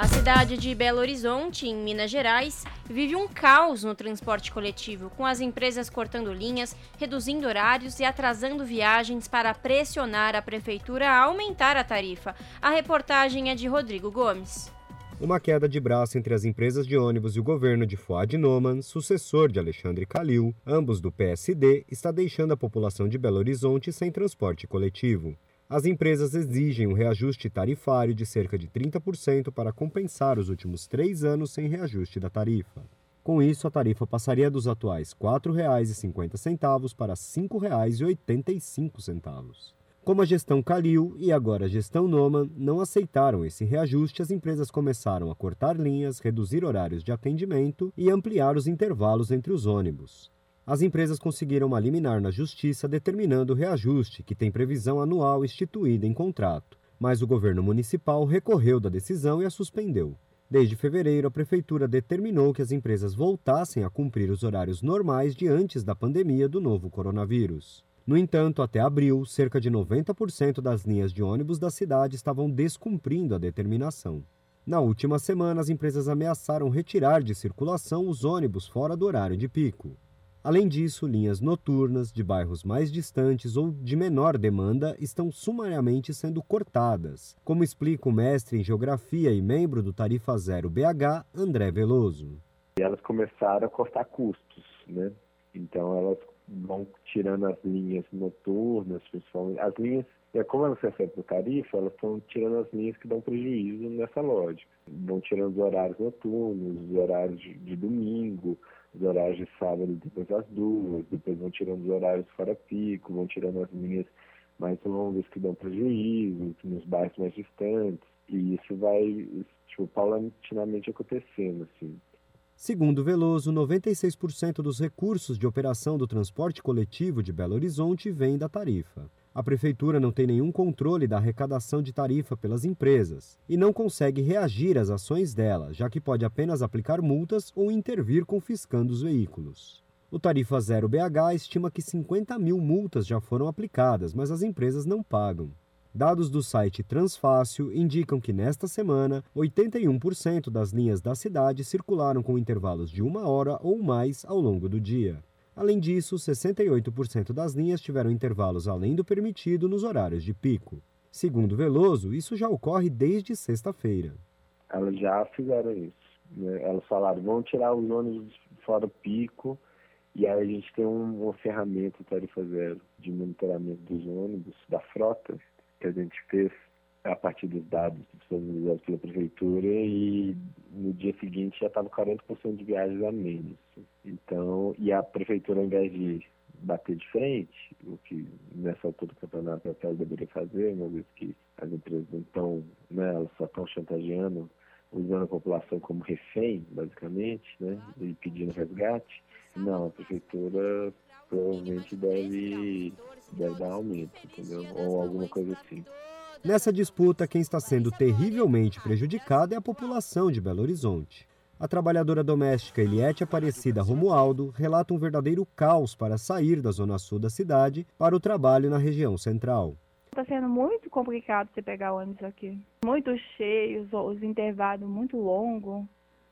A cidade de Belo Horizonte, em Minas Gerais, vive um caos no transporte coletivo, com as empresas cortando linhas, reduzindo horários e atrasando viagens para pressionar a prefeitura a aumentar a tarifa. A reportagem é de Rodrigo Gomes. uma queda de braço entre as empresas de ônibus e o governo de Fuad Noman, sucessor de Alexandre Calil, ambos do PSD, está deixando a população de Belo Horizonte sem transporte coletivo. As empresas exigem um reajuste tarifário de cerca de 30% para compensar os últimos três anos sem reajuste da tarifa. Com isso, a tarifa passaria dos atuais R$ 4,50 para R$ 5,85. Como a gestão Calil e agora a gestão Noman não aceitaram esse reajuste, as empresas começaram a cortar linhas, reduzir horários de atendimento e ampliar os intervalos entre os ônibus. As empresas conseguiram uma liminar na justiça determinando o reajuste, que tem previsão anual instituída em contrato, mas o governo municipal recorreu da decisão e a suspendeu. Desde fevereiro, a prefeitura determinou que as empresas voltassem a cumprir os horários normais de antes da pandemia do novo coronavírus. No entanto, até abril, cerca de 90% das linhas de ônibus da cidade estavam descumprindo a determinação. Na última semana, as empresas ameaçaram retirar de circulação os ônibus fora do horário de pico. Além disso, linhas noturnas de bairros mais distantes ou de menor demanda estão sumariamente sendo cortadas, como explica o mestre em Geografia e membro do Tarifa Zero BH, André Veloso. Elas começaram a cortar custos, né? Então elas vão tirando as linhas noturnas, principalmente. As linhas, como elas recebem por tarifa, elas estão tirando as linhas que dão prejuízo nessa lógica. Vão tirando os horários noturnos, os horários de, de domingo, os horários de sábado depois das duas, depois vão tirando os horários fora pico, vão tirando as linhas mais longas que dão prejuízo, nos bairros mais distantes. E isso vai, tipo, paulatinamente acontecendo, assim. Segundo Veloso, 96% dos recursos de operação do transporte coletivo de Belo Horizonte vêm da tarifa. A prefeitura não tem nenhum controle da arrecadação de tarifa pelas empresas e não consegue reagir às ações dela, já que pode apenas aplicar multas ou intervir confiscando os veículos. O Tarifa Zero BH estima que 50 mil multas já foram aplicadas, mas as empresas não pagam. Dados do site Transfácil indicam que nesta semana, 81% das linhas da cidade circularam com intervalos de uma hora ou mais ao longo do dia. Além disso, 68% das linhas tiveram intervalos além do permitido nos horários de pico. Segundo Veloso, isso já ocorre desde sexta-feira. Elas já fizeram isso. Né? Elas falaram, vão tirar os ônibus fora do pico, e aí a gente tem um, uma ferramenta tarifa zero de monitoramento dos ônibus, da frota, que a gente fez a partir dos dados disponibilizados pela prefeitura e no dia seguinte já estava 40% de viagens a menos. Então, e a prefeitura, ao invés de bater de frente, o que nessa altura do campeonato ela deveria fazer, uma vez que as empresas estão, né, elas só estão chantageando, usando a população como refém, basicamente, né, e pedindo resgate, não, a prefeitura provavelmente deve, deve dar aumento, entendeu? Ou alguma coisa assim. Nessa disputa, quem está sendo terrivelmente prejudicada é a população de Belo Horizonte. A trabalhadora doméstica Eliette Aparecida Romualdo relata um verdadeiro caos para sair da zona sul da cidade para o trabalho na região central. Está sendo muito complicado você pegar ônibus aqui. Muito cheios, os intervalos muito longos.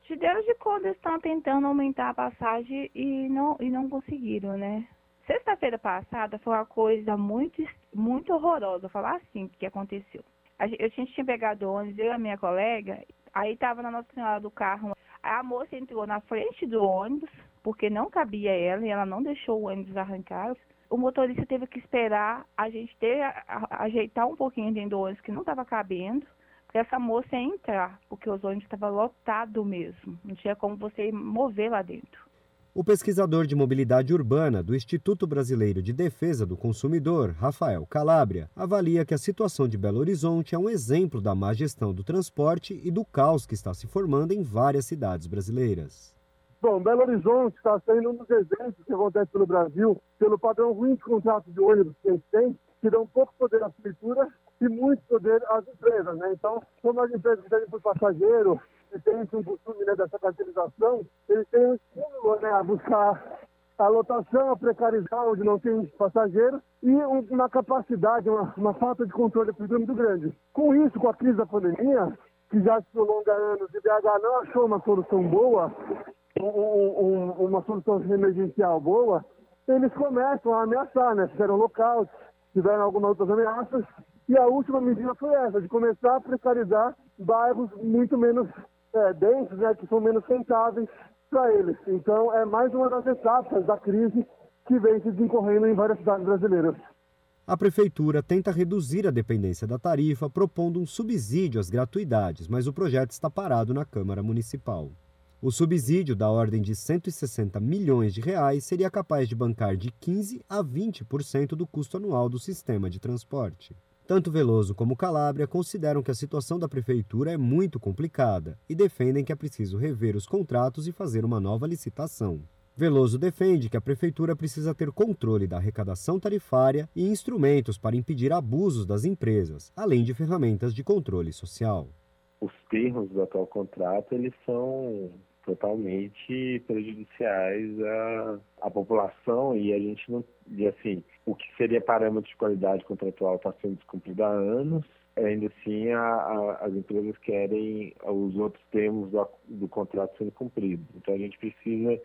De Deus de quando estão tentando aumentar a passagem e não, e não conseguiram, né? Sexta-feira passada foi uma coisa muito, muito horrorosa, falar assim, que aconteceu. A gente tinha pegado ônibus, eu e a minha colega, aí estava na Nossa Senhora do carro. A moça entrou na frente do ônibus, porque não cabia ela, e ela não deixou o ônibus arrancar. O motorista teve que esperar a gente ter, a, a, ajeitar um pouquinho dentro do ônibus, que não estava cabendo para essa moça entrar, porque os ônibus estavam lotados mesmo, não tinha como você mover lá dentro. O pesquisador de mobilidade urbana do Instituto Brasileiro de Defesa do Consumidor, Rafael Calabria, avalia que a situação de Belo Horizonte é um exemplo da má gestão do transporte e do caos que está se formando em várias cidades brasileiras. Bom, Belo Horizonte está sendo um dos exemplos que acontece pelo Brasil, pelo padrão ruim de contratos de ônibus que a gente tem, que dão pouco poder à prefeitura e muito poder às empresas, né? Então, como as empresas têm por passageiro têm um costume né, dessa caracterização, eles têm um estímulo né, a buscar a lotação, a precarizar onde não tem passageiro e uma capacidade, uma, uma falta de controle muito grande. Com isso, com a crise da pandemia, que já se prolonga anos e BH não achou uma solução boa, um, um, uma solução emergencial boa, eles começam a ameaçar, né? Fizeram locais, tiveram algumas outras ameaças, e a última medida foi essa, de começar a precarizar bairros muito menos é, densos, né, que são menos rentáveis para eles. Então, é mais uma das etapas da crise que vem se desencorrendo em várias cidades brasileiras. A prefeitura tenta reduzir a dependência da tarifa propondo um subsídio às gratuidades, mas o projeto está parado na Câmara Municipal. O subsídio da ordem de 160 milhões de reais seria capaz de bancar de 15 a 20% do custo anual do sistema de transporte. Tanto Veloso como Calabria consideram que a situação da prefeitura é muito complicada e defendem que é preciso rever os contratos e fazer uma nova licitação. Veloso defende que a prefeitura precisa ter controle da arrecadação tarifária e instrumentos para impedir abusos das empresas, além de ferramentas de controle social. Os termos do atual contrato eles são totalmente prejudiciais à, à população e a gente não e assim o que seria parâmetro de qualidade contratual está sendo descumprido há anos ainda assim a, a, as empresas querem os outros termos do, do contrato sendo cumpridos então a gente precisa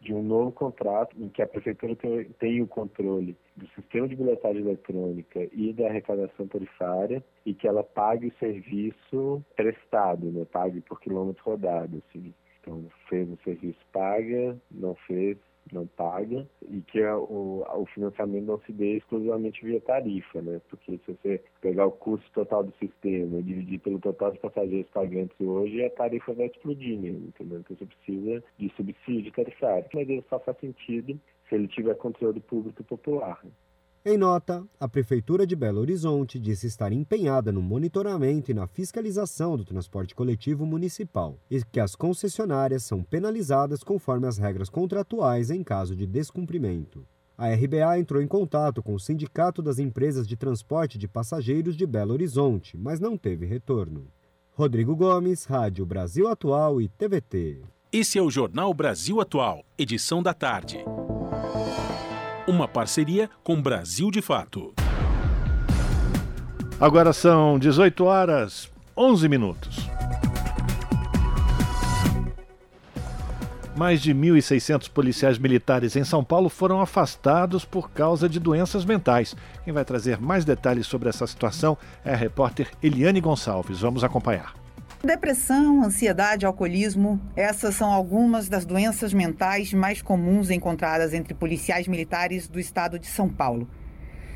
de um novo contrato em que a prefeitura tem, o controle do sistema de bilhetagem eletrônica e da arrecadação tarifária e que ela pague o serviço prestado, né? pague por quilômetro rodado. Assim. Então, fez o serviço, paga, não fez, não paga, e que o, o financiamento não se dê exclusivamente via tarifa, né? Porque se você pegar o custo total do sistema e dividir pelo total de passageiros pagantes hoje, a tarifa vai explodir, né? entendeu? Então você precisa de subsídio tarifário. Mas ele só faz sentido se ele tiver controle público popular. Em nota, a Prefeitura de Belo Horizonte disse estar empenhada no monitoramento e na fiscalização do transporte coletivo municipal e que as concessionárias são penalizadas conforme as regras contratuais em caso de descumprimento. A RBA entrou em contato com o Sindicato das Empresas de Transporte de Passageiros de Belo Horizonte, mas não teve retorno. Rodrigo Gomes, Rádio Brasil Atual e TVT. Esse é o Jornal Brasil Atual, edição da tarde uma parceria com Brasil de Fato. Agora são 18 horas 11 minutos. Mais de 1.600 policiais militares em São Paulo foram afastados por causa de doenças mentais. Quem vai trazer mais detalhes sobre essa situação é a repórter Eliane Gonçalves. Vamos acompanhar. Depressão, ansiedade, alcoolismo, essas são algumas das doenças mentais mais comuns encontradas entre policiais militares do estado de São Paulo.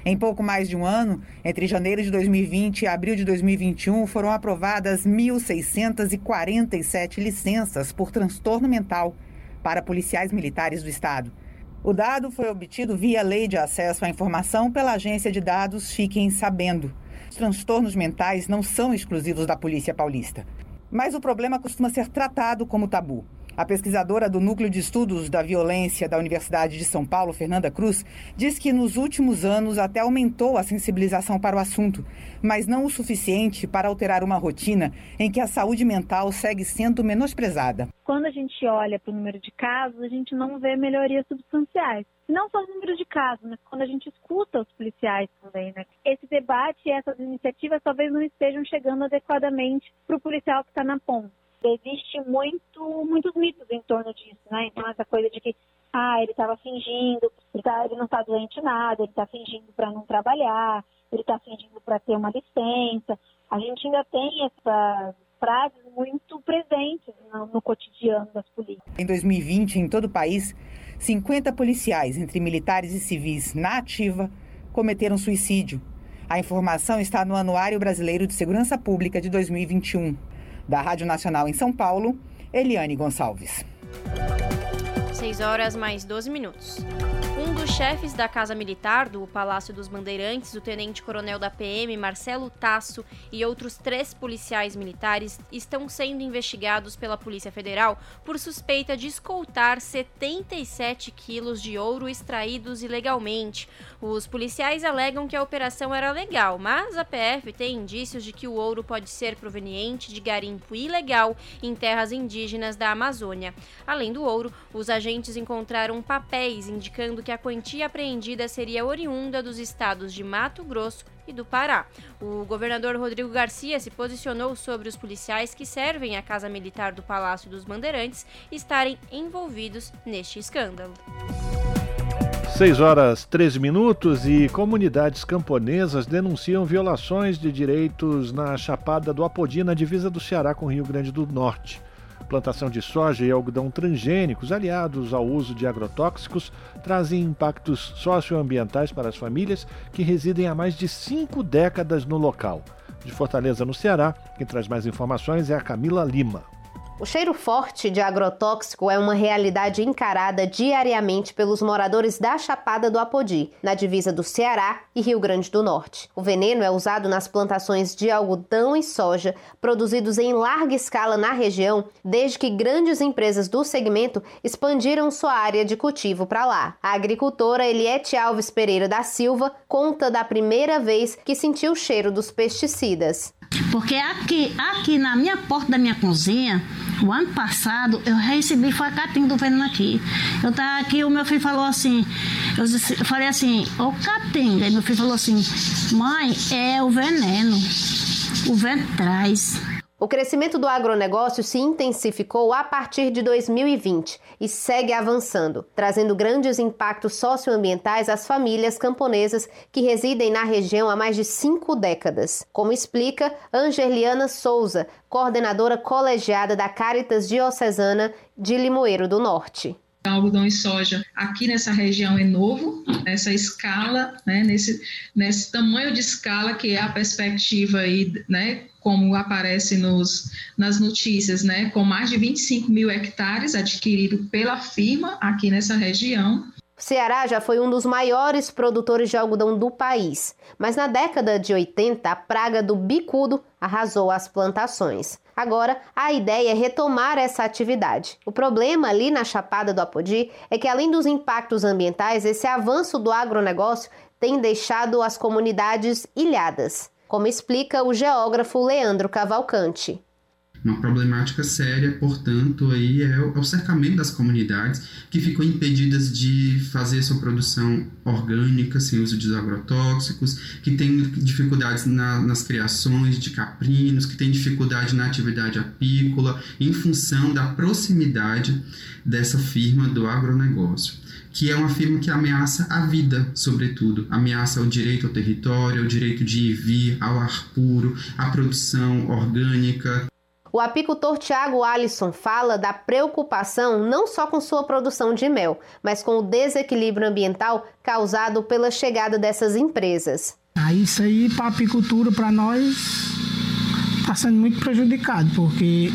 Em pouco mais de um ano, entre janeiro de 2020 e abril de 2021, foram aprovadas 1.647 licenças por transtorno mental para policiais militares do estado. O dado foi obtido via Lei de Acesso à Informação pela Agência de Dados Fiquem Sabendo os transtornos mentais não são exclusivos da polícia paulista. Mas o problema costuma ser tratado como tabu. A pesquisadora do Núcleo de Estudos da Violência da Universidade de São Paulo, Fernanda Cruz, diz que nos últimos anos até aumentou a sensibilização para o assunto, mas não o suficiente para alterar uma rotina em que a saúde mental segue sendo menosprezada. Quando a gente olha para o número de casos, a gente não vê melhorias substanciais. Não só o número de casos, mas quando a gente escuta os policiais também, né? Esse debate e essas iniciativas talvez não estejam chegando adequadamente para o policial que está na ponta existe muito, muitos mitos em torno disso, né? Então essa coisa de que ah, ele estava fingindo, ele, tá, ele não está doente nada, ele está fingindo para não trabalhar, ele está fingindo para ter uma licença. A gente ainda tem essas frases muito presentes no, no cotidiano das polícias. Em 2020, em todo o país, 50 policiais, entre militares e civis, na ativa, cometeram suicídio. A informação está no Anuário Brasileiro de Segurança Pública de 2021. Da Rádio Nacional em São Paulo, Eliane Gonçalves. 6 horas mais 12 minutos. Um dos chefes da Casa Militar do Palácio dos Bandeirantes, o tenente-coronel da PM, Marcelo Tasso, e outros três policiais militares estão sendo investigados pela Polícia Federal por suspeita de escoltar 77 quilos de ouro extraídos ilegalmente. Os policiais alegam que a operação era legal, mas a PF tem indícios de que o ouro pode ser proveniente de garimpo ilegal em terras indígenas da Amazônia. Além do ouro, os agentes encontraram papéis indicando que a quantia apreendida seria oriunda dos estados de Mato Grosso e do Pará. O governador Rodrigo Garcia se posicionou sobre os policiais que servem a Casa Militar do Palácio dos Bandeirantes estarem envolvidos neste escândalo. 6 horas 13 minutos e comunidades camponesas denunciam violações de direitos na Chapada do Apodi, na divisa do Ceará com o Rio Grande do Norte. Plantação de soja e algodão transgênicos, aliados ao uso de agrotóxicos, trazem impactos socioambientais para as famílias que residem há mais de cinco décadas no local. De Fortaleza, no Ceará, quem traz mais informações é a Camila Lima. O cheiro forte de agrotóxico é uma realidade encarada diariamente pelos moradores da Chapada do Apodi, na divisa do Ceará e Rio Grande do Norte. O veneno é usado nas plantações de algodão e soja produzidos em larga escala na região, desde que grandes empresas do segmento expandiram sua área de cultivo para lá. A agricultora Eliette Alves Pereira da Silva conta da primeira vez que sentiu o cheiro dos pesticidas. Porque aqui, aqui na minha porta da minha cozinha, o ano passado, eu recebi facatinho do veneno aqui. Eu tava aqui, o meu filho falou assim, eu, disse, eu falei assim, ô catinga. Aí meu filho falou assim, mãe, é o veneno. O vento traz. O crescimento do agronegócio se intensificou a partir de 2020 e segue avançando, trazendo grandes impactos socioambientais às famílias camponesas que residem na região há mais de cinco décadas, como explica Angeliana Souza, coordenadora colegiada da Caritas Diocesana de Limoeiro do Norte algodão e soja aqui nessa região é novo, nessa escala, né, nesse, nesse tamanho de escala que é a perspectiva aí, né, como aparece nos, nas notícias, né, com mais de 25 mil hectares adquirido pela firma aqui nessa região. O Ceará já foi um dos maiores produtores de algodão do país, mas na década de 80 a praga do bicudo arrasou as plantações. Agora, a ideia é retomar essa atividade. O problema ali na Chapada do Apodi é que, além dos impactos ambientais, esse avanço do agronegócio tem deixado as comunidades ilhadas como explica o geógrafo Leandro Cavalcante. Uma problemática séria, portanto, aí é o cercamento das comunidades que ficam impedidas de fazer sua produção orgânica sem uso de agrotóxicos, que têm dificuldades na, nas criações de caprinos, que têm dificuldade na atividade apícola, em função da proximidade dessa firma do agronegócio que é uma firma que ameaça a vida, sobretudo. Ameaça o direito ao território, o direito de ir e vir, ao ar puro, à produção orgânica. O apicultor Tiago Alisson fala da preocupação não só com sua produção de mel, mas com o desequilíbrio ambiental causado pela chegada dessas empresas. Ah, isso aí para a apicultura, para nós, está sendo muito prejudicado, porque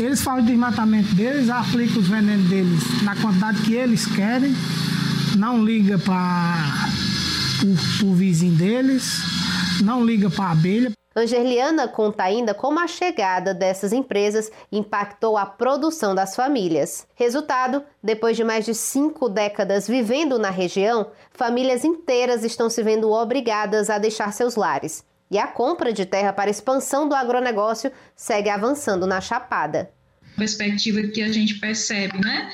eles fazem o desmatamento deles, aplicam os venenos deles na quantidade que eles querem, não liga para o vizinho deles, não liga para a abelha. Angeliana conta ainda como a chegada dessas empresas impactou a produção das famílias. Resultado: depois de mais de cinco décadas vivendo na região, famílias inteiras estão se vendo obrigadas a deixar seus lares e a compra de terra para expansão do agronegócio segue avançando na Chapada. Perspectiva que a gente percebe, né?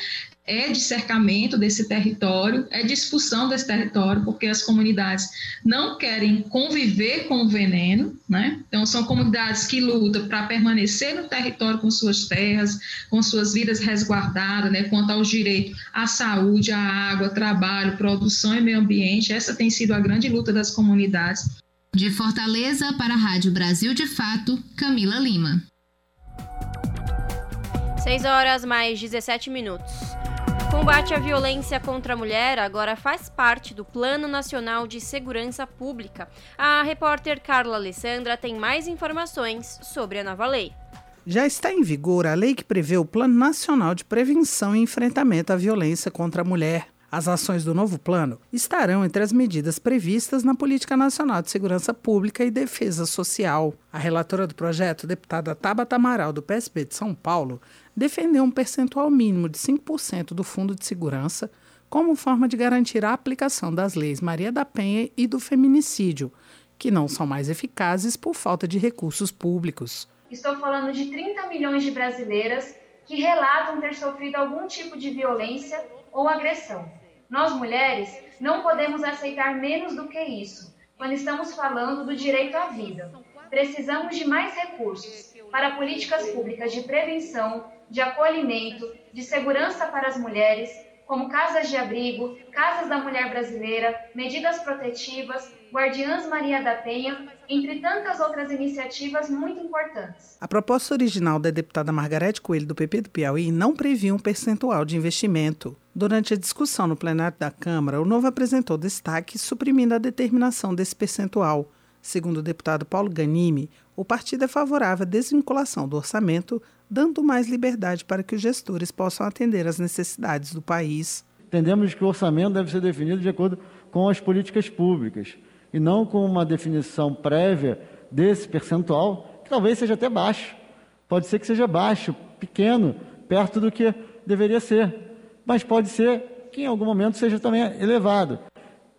É de cercamento desse território, é de expulsão desse território, porque as comunidades não querem conviver com o veneno, né? Então, são comunidades que lutam para permanecer no território com suas terras, com suas vidas resguardadas, né? Quanto aos direitos à saúde, à água, trabalho, produção e meio ambiente. Essa tem sido a grande luta das comunidades. De Fortaleza para a Rádio Brasil de Fato, Camila Lima. 6 horas mais 17 minutos. Combate à violência contra a mulher agora faz parte do Plano Nacional de Segurança Pública. A repórter Carla Alessandra tem mais informações sobre a nova lei. Já está em vigor a lei que prevê o Plano Nacional de Prevenção e Enfrentamento à Violência contra a Mulher. As ações do novo plano estarão entre as medidas previstas na Política Nacional de Segurança Pública e Defesa Social. A relatora do projeto, deputada Tabata Amaral, do PSB de São Paulo, defendeu um percentual mínimo de 5% do Fundo de Segurança como forma de garantir a aplicação das leis Maria da Penha e do feminicídio, que não são mais eficazes por falta de recursos públicos. Estou falando de 30 milhões de brasileiras que relatam ter sofrido algum tipo de violência ou agressão. Nós mulheres não podemos aceitar menos do que isso quando estamos falando do direito à vida. Precisamos de mais recursos para políticas públicas de prevenção, de acolhimento, de segurança para as mulheres, como casas de abrigo, casas da mulher brasileira, medidas protetivas, Guardiãs Maria da Penha, entre tantas outras iniciativas muito importantes. A proposta original da deputada Margarete Coelho, do PP do Piauí, não previa um percentual de investimento. Durante a discussão no plenário da Câmara, o novo apresentou destaque suprimindo a determinação desse percentual. Segundo o deputado Paulo Ganimi, o partido é favorável à desvinculação do orçamento, dando mais liberdade para que os gestores possam atender às necessidades do país. Entendemos que o orçamento deve ser definido de acordo com as políticas públicas e não com uma definição prévia desse percentual, que talvez seja até baixo. Pode ser que seja baixo, pequeno, perto do que deveria ser, mas pode ser que em algum momento seja também elevado.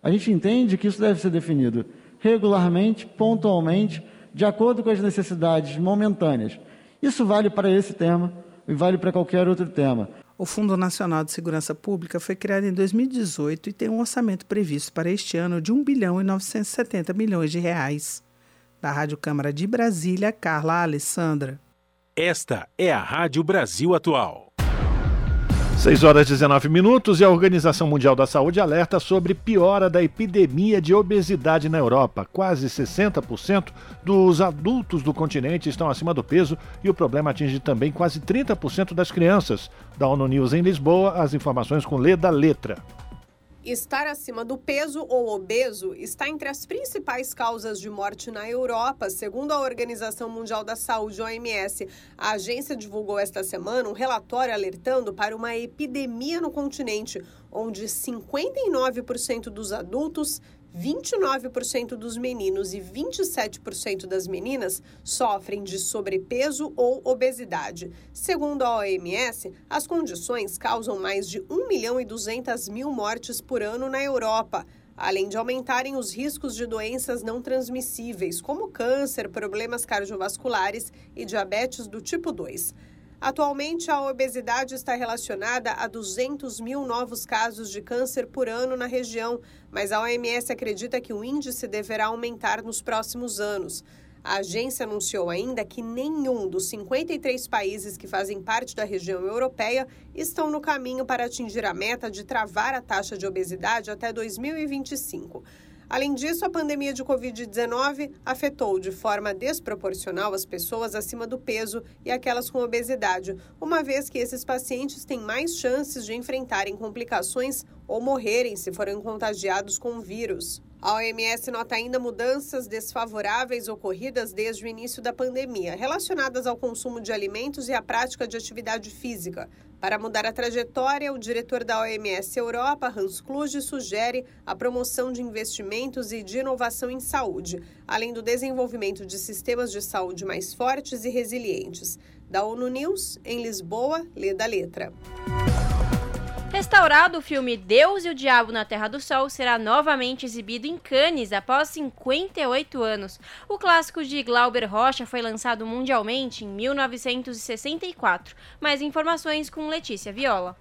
A gente entende que isso deve ser definido regularmente, pontualmente, de acordo com as necessidades momentâneas. Isso vale para esse tema e vale para qualquer outro tema. O Fundo Nacional de Segurança Pública foi criado em 2018 e tem um orçamento previsto para este ano de 1 bilhão e 970 milhões de reais. Da Rádio Câmara de Brasília, Carla Alessandra. Esta é a Rádio Brasil Atual. 6 horas e 19 minutos e a Organização Mundial da Saúde alerta sobre piora da epidemia de obesidade na Europa. Quase 60% dos adultos do continente estão acima do peso e o problema atinge também quase 30% das crianças. Da ONU News em Lisboa, as informações com Leda Letra. Estar acima do peso ou obeso está entre as principais causas de morte na Europa, segundo a Organização Mundial da Saúde, OMS. A agência divulgou esta semana um relatório alertando para uma epidemia no continente, onde 59% dos adultos 29% dos meninos e 27% das meninas sofrem de sobrepeso ou obesidade. Segundo a OMS, as condições causam mais de 1 milhão e 200 mil mortes por ano na Europa, além de aumentarem os riscos de doenças não transmissíveis, como câncer, problemas cardiovasculares e diabetes do tipo 2. Atualmente, a obesidade está relacionada a 200 mil novos casos de câncer por ano na região, mas a OMS acredita que o índice deverá aumentar nos próximos anos. A agência anunciou ainda que nenhum dos 53 países que fazem parte da região europeia estão no caminho para atingir a meta de travar a taxa de obesidade até 2025. Além disso, a pandemia de Covid-19 afetou de forma desproporcional as pessoas acima do peso e aquelas com obesidade, uma vez que esses pacientes têm mais chances de enfrentarem complicações ou morrerem se forem contagiados com o vírus. A OMS nota ainda mudanças desfavoráveis ocorridas desde o início da pandemia, relacionadas ao consumo de alimentos e à prática de atividade física. Para mudar a trajetória, o diretor da OMS Europa, Hans Kluge, sugere a promoção de investimentos e de inovação em saúde, além do desenvolvimento de sistemas de saúde mais fortes e resilientes. Da ONU News, em Lisboa, lê da letra. Restaurado, o filme Deus e o Diabo na Terra do Sol será novamente exibido em Cannes após 58 anos. O clássico de Glauber Rocha foi lançado mundialmente em 1964. Mais informações com Letícia Viola.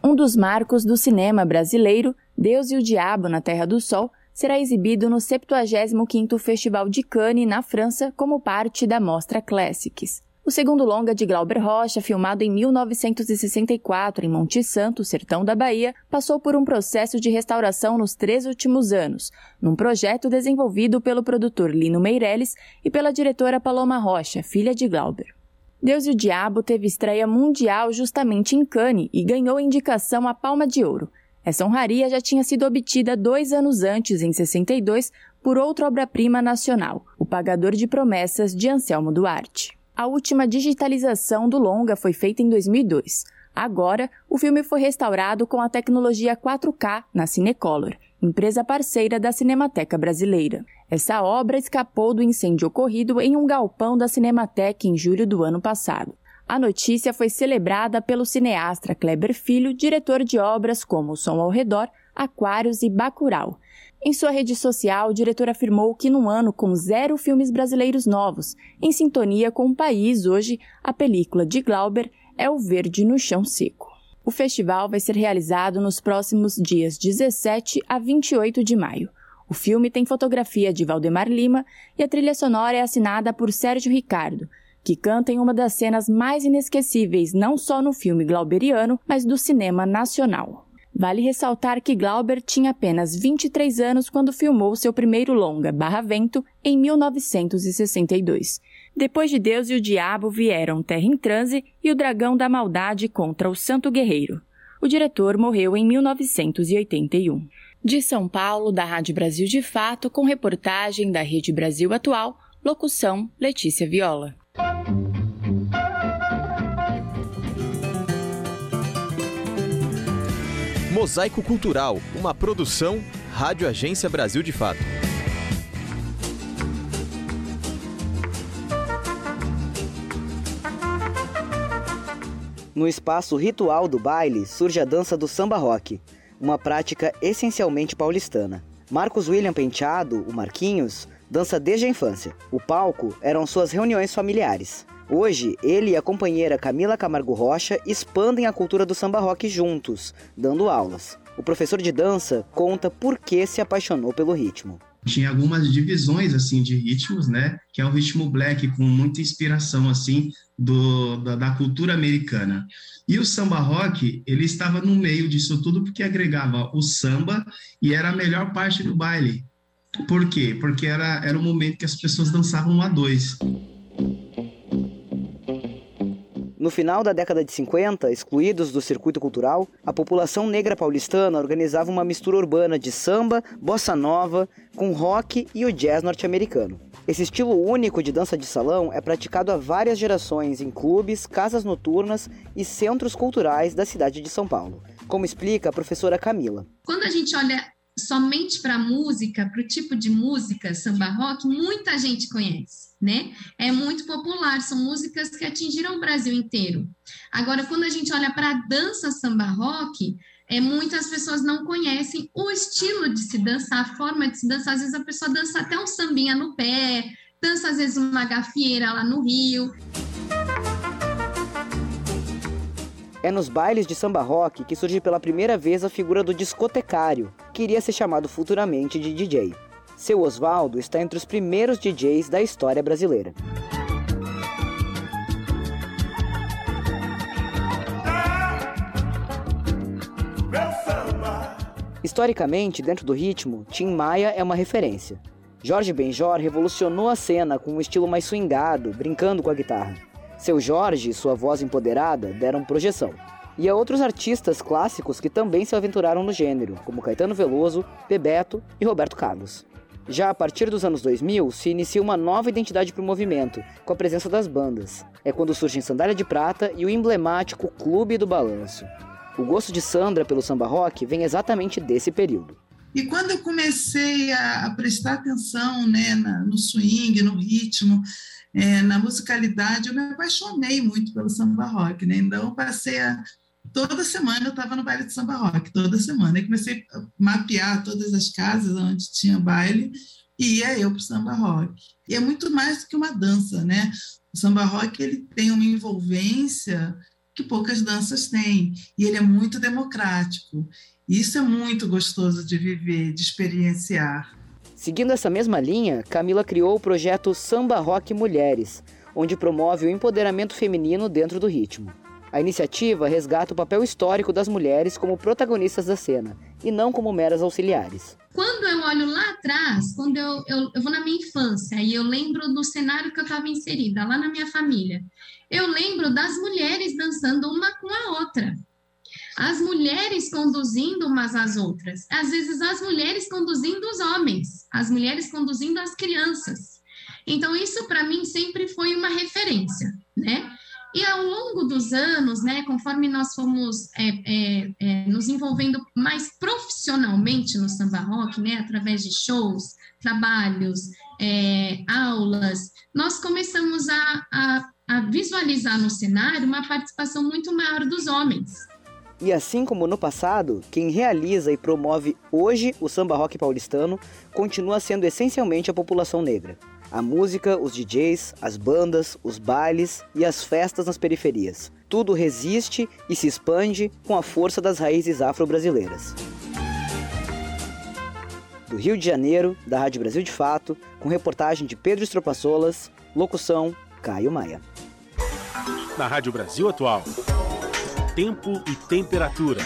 Um dos marcos do cinema brasileiro, Deus e o Diabo na Terra do Sol, será exibido no 75º Festival de Cannes, na França, como parte da Mostra Classics. O segundo longa de Glauber Rocha, filmado em 1964 em Monte Santo, sertão da Bahia, passou por um processo de restauração nos três últimos anos, num projeto desenvolvido pelo produtor Lino Meirelles e pela diretora Paloma Rocha, filha de Glauber. Deus e o Diabo teve estreia mundial justamente em Cannes e ganhou indicação à Palma de Ouro. Essa honraria já tinha sido obtida dois anos antes, em 62, por outra obra-prima nacional, O Pagador de Promessas, de Anselmo Duarte. A última digitalização do longa foi feita em 2002. Agora, o filme foi restaurado com a tecnologia 4K na Cinecolor, empresa parceira da Cinemateca Brasileira. Essa obra escapou do incêndio ocorrido em um galpão da Cinemateca em julho do ano passado. A notícia foi celebrada pelo cineasta Kleber Filho, diretor de obras como O Som ao Redor, Aquários e Bacurau, em sua rede social, o diretor afirmou que num ano com zero filmes brasileiros novos, em sintonia com o país hoje, a película de Glauber é O Verde no Chão Seco. O festival vai ser realizado nos próximos dias 17 a 28 de maio. O filme tem fotografia de Valdemar Lima e a trilha sonora é assinada por Sérgio Ricardo, que canta em uma das cenas mais inesquecíveis não só no filme glauberiano, mas do cinema nacional. Vale ressaltar que Glauber tinha apenas 23 anos quando filmou seu primeiro longa, Barra Vento, em 1962. Depois de Deus e o Diabo vieram Terra em Transe e o Dragão da Maldade contra o Santo Guerreiro. O diretor morreu em 1981. De São Paulo, da Rádio Brasil de Fato, com reportagem da Rede Brasil Atual, locução Letícia Viola. Mosaico Cultural, uma produção Rádio Agência Brasil de Fato. No espaço ritual do baile surge a dança do samba rock, uma prática essencialmente paulistana. Marcos William Penteado, o Marquinhos, dança desde a infância. O palco eram suas reuniões familiares. Hoje, ele e a companheira Camila Camargo Rocha expandem a cultura do samba rock juntos, dando aulas. O professor de dança conta por que se apaixonou pelo ritmo tinha algumas divisões assim de ritmos, né? Que é o ritmo black com muita inspiração assim do, da, da, cultura americana. E o samba rock ele estava no meio disso tudo porque agregava o samba e era a melhor parte do baile. Por quê? Porque era era o momento que as pessoas dançavam a dois. No final da década de 50, excluídos do circuito cultural, a população negra paulistana organizava uma mistura urbana de samba, bossa nova, com rock e o jazz norte-americano. Esse estilo único de dança de salão é praticado há várias gerações em clubes, casas noturnas e centros culturais da cidade de São Paulo, como explica a professora Camila. Quando a gente olha somente para a música, para o tipo de música samba rock, muita gente conhece, né? É muito popular, são músicas que atingiram o Brasil inteiro. Agora, quando a gente olha para a dança samba rock, é, muitas pessoas não conhecem o estilo de se dançar, a forma de se dançar. Às vezes a pessoa dança até um sambinha no pé, dança às vezes uma gafieira lá no Rio. É nos bailes de samba rock que surge pela primeira vez a figura do discotecário, que iria ser chamado futuramente de DJ. Seu Oswaldo está entre os primeiros DJs da história brasileira. Historicamente, dentro do ritmo, Tim Maia é uma referência. Jorge Benjor revolucionou a cena com um estilo mais swingado, brincando com a guitarra. Seu Jorge e sua voz empoderada deram projeção. E há outros artistas clássicos que também se aventuraram no gênero, como Caetano Veloso, Bebeto e Roberto Carlos. Já a partir dos anos 2000, se inicia uma nova identidade para o movimento, com a presença das bandas. É quando surgem Sandália de Prata e o emblemático Clube do Balanço. O gosto de Sandra pelo samba rock vem exatamente desse período. E quando eu comecei a, prestar atenção né, no swing, no ritmo, é, na musicalidade, eu me apaixonei muito pelo samba rock, né? Então, passei a. Toda semana eu estava no baile de samba rock, toda semana. E comecei a mapear todas as casas onde tinha baile e ia eu para o samba rock. E é muito mais do que uma dança, né? O samba rock ele tem uma envolvência que poucas danças têm, e ele é muito democrático. Isso é muito gostoso de viver, de experienciar. Seguindo essa mesma linha, Camila criou o projeto Samba Rock Mulheres, onde promove o empoderamento feminino dentro do ritmo. A iniciativa resgata o papel histórico das mulheres como protagonistas da cena e não como meras auxiliares. Quando eu olho lá atrás, quando eu, eu, eu vou na minha infância e eu lembro do cenário que eu estava inserida, lá na minha família, eu lembro das mulheres dançando uma com a outra as mulheres conduzindo umas às outras, às vezes as mulheres conduzindo os homens, as mulheres conduzindo as crianças. Então, isso para mim sempre foi uma referência, né? E ao longo dos anos, né, conforme nós fomos é, é, é, nos envolvendo mais profissionalmente no samba rock, né, através de shows, trabalhos, é, aulas, nós começamos a, a, a visualizar no cenário uma participação muito maior dos homens. E assim como no passado, quem realiza e promove hoje o samba rock paulistano continua sendo essencialmente a população negra. A música, os DJs, as bandas, os bailes e as festas nas periferias. Tudo resiste e se expande com a força das raízes afro-brasileiras. Do Rio de Janeiro, da Rádio Brasil de Fato, com reportagem de Pedro Estropaçolas, locução Caio Maia. Na Rádio Brasil Atual tempo e temperatura.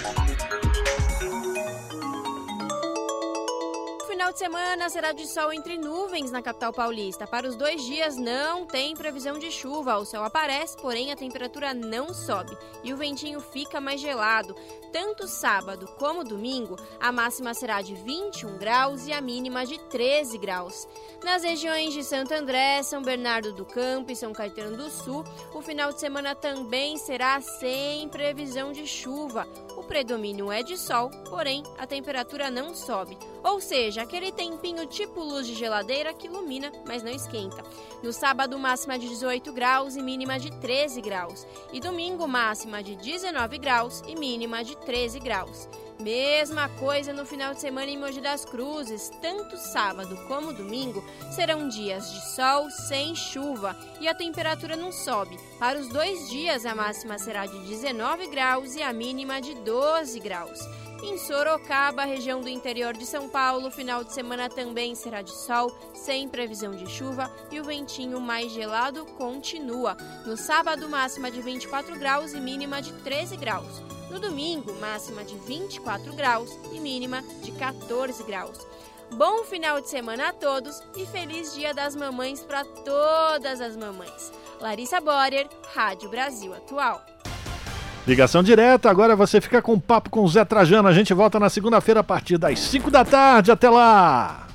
De semana será de sol entre nuvens na capital paulista. Para os dois dias não tem previsão de chuva. O céu aparece, porém a temperatura não sobe e o ventinho fica mais gelado. Tanto sábado como domingo, a máxima será de 21 graus e a mínima de 13 graus. Nas regiões de Santo André, São Bernardo do Campo e São Caetano do Sul, o final de semana também será sem previsão de chuva. O predomínio é de sol, porém a temperatura não sobe. Ou seja, aquele tempinho tipo luz de geladeira que ilumina, mas não esquenta. No sábado, máxima de 18 graus e mínima de 13 graus. E domingo, máxima de 19 graus e mínima de 13 graus. Mesma coisa no final de semana em Mogi das Cruzes, tanto sábado como domingo serão dias de sol sem chuva e a temperatura não sobe. Para os dois dias, a máxima será de 19 graus e a mínima de 12 graus. Em Sorocaba, região do interior de São Paulo, final de semana também será de sol, sem previsão de chuva e o ventinho mais gelado continua. No sábado, máxima de 24 graus e mínima de 13 graus. No domingo, máxima de 24 graus e mínima de 14 graus. Bom final de semana a todos e feliz Dia das Mamães para todas as mamães. Larissa Borer, Rádio Brasil Atual. Ligação direta, agora você fica com o papo com o Zé Trajano. A gente volta na segunda-feira a partir das 5 da tarde. Até lá!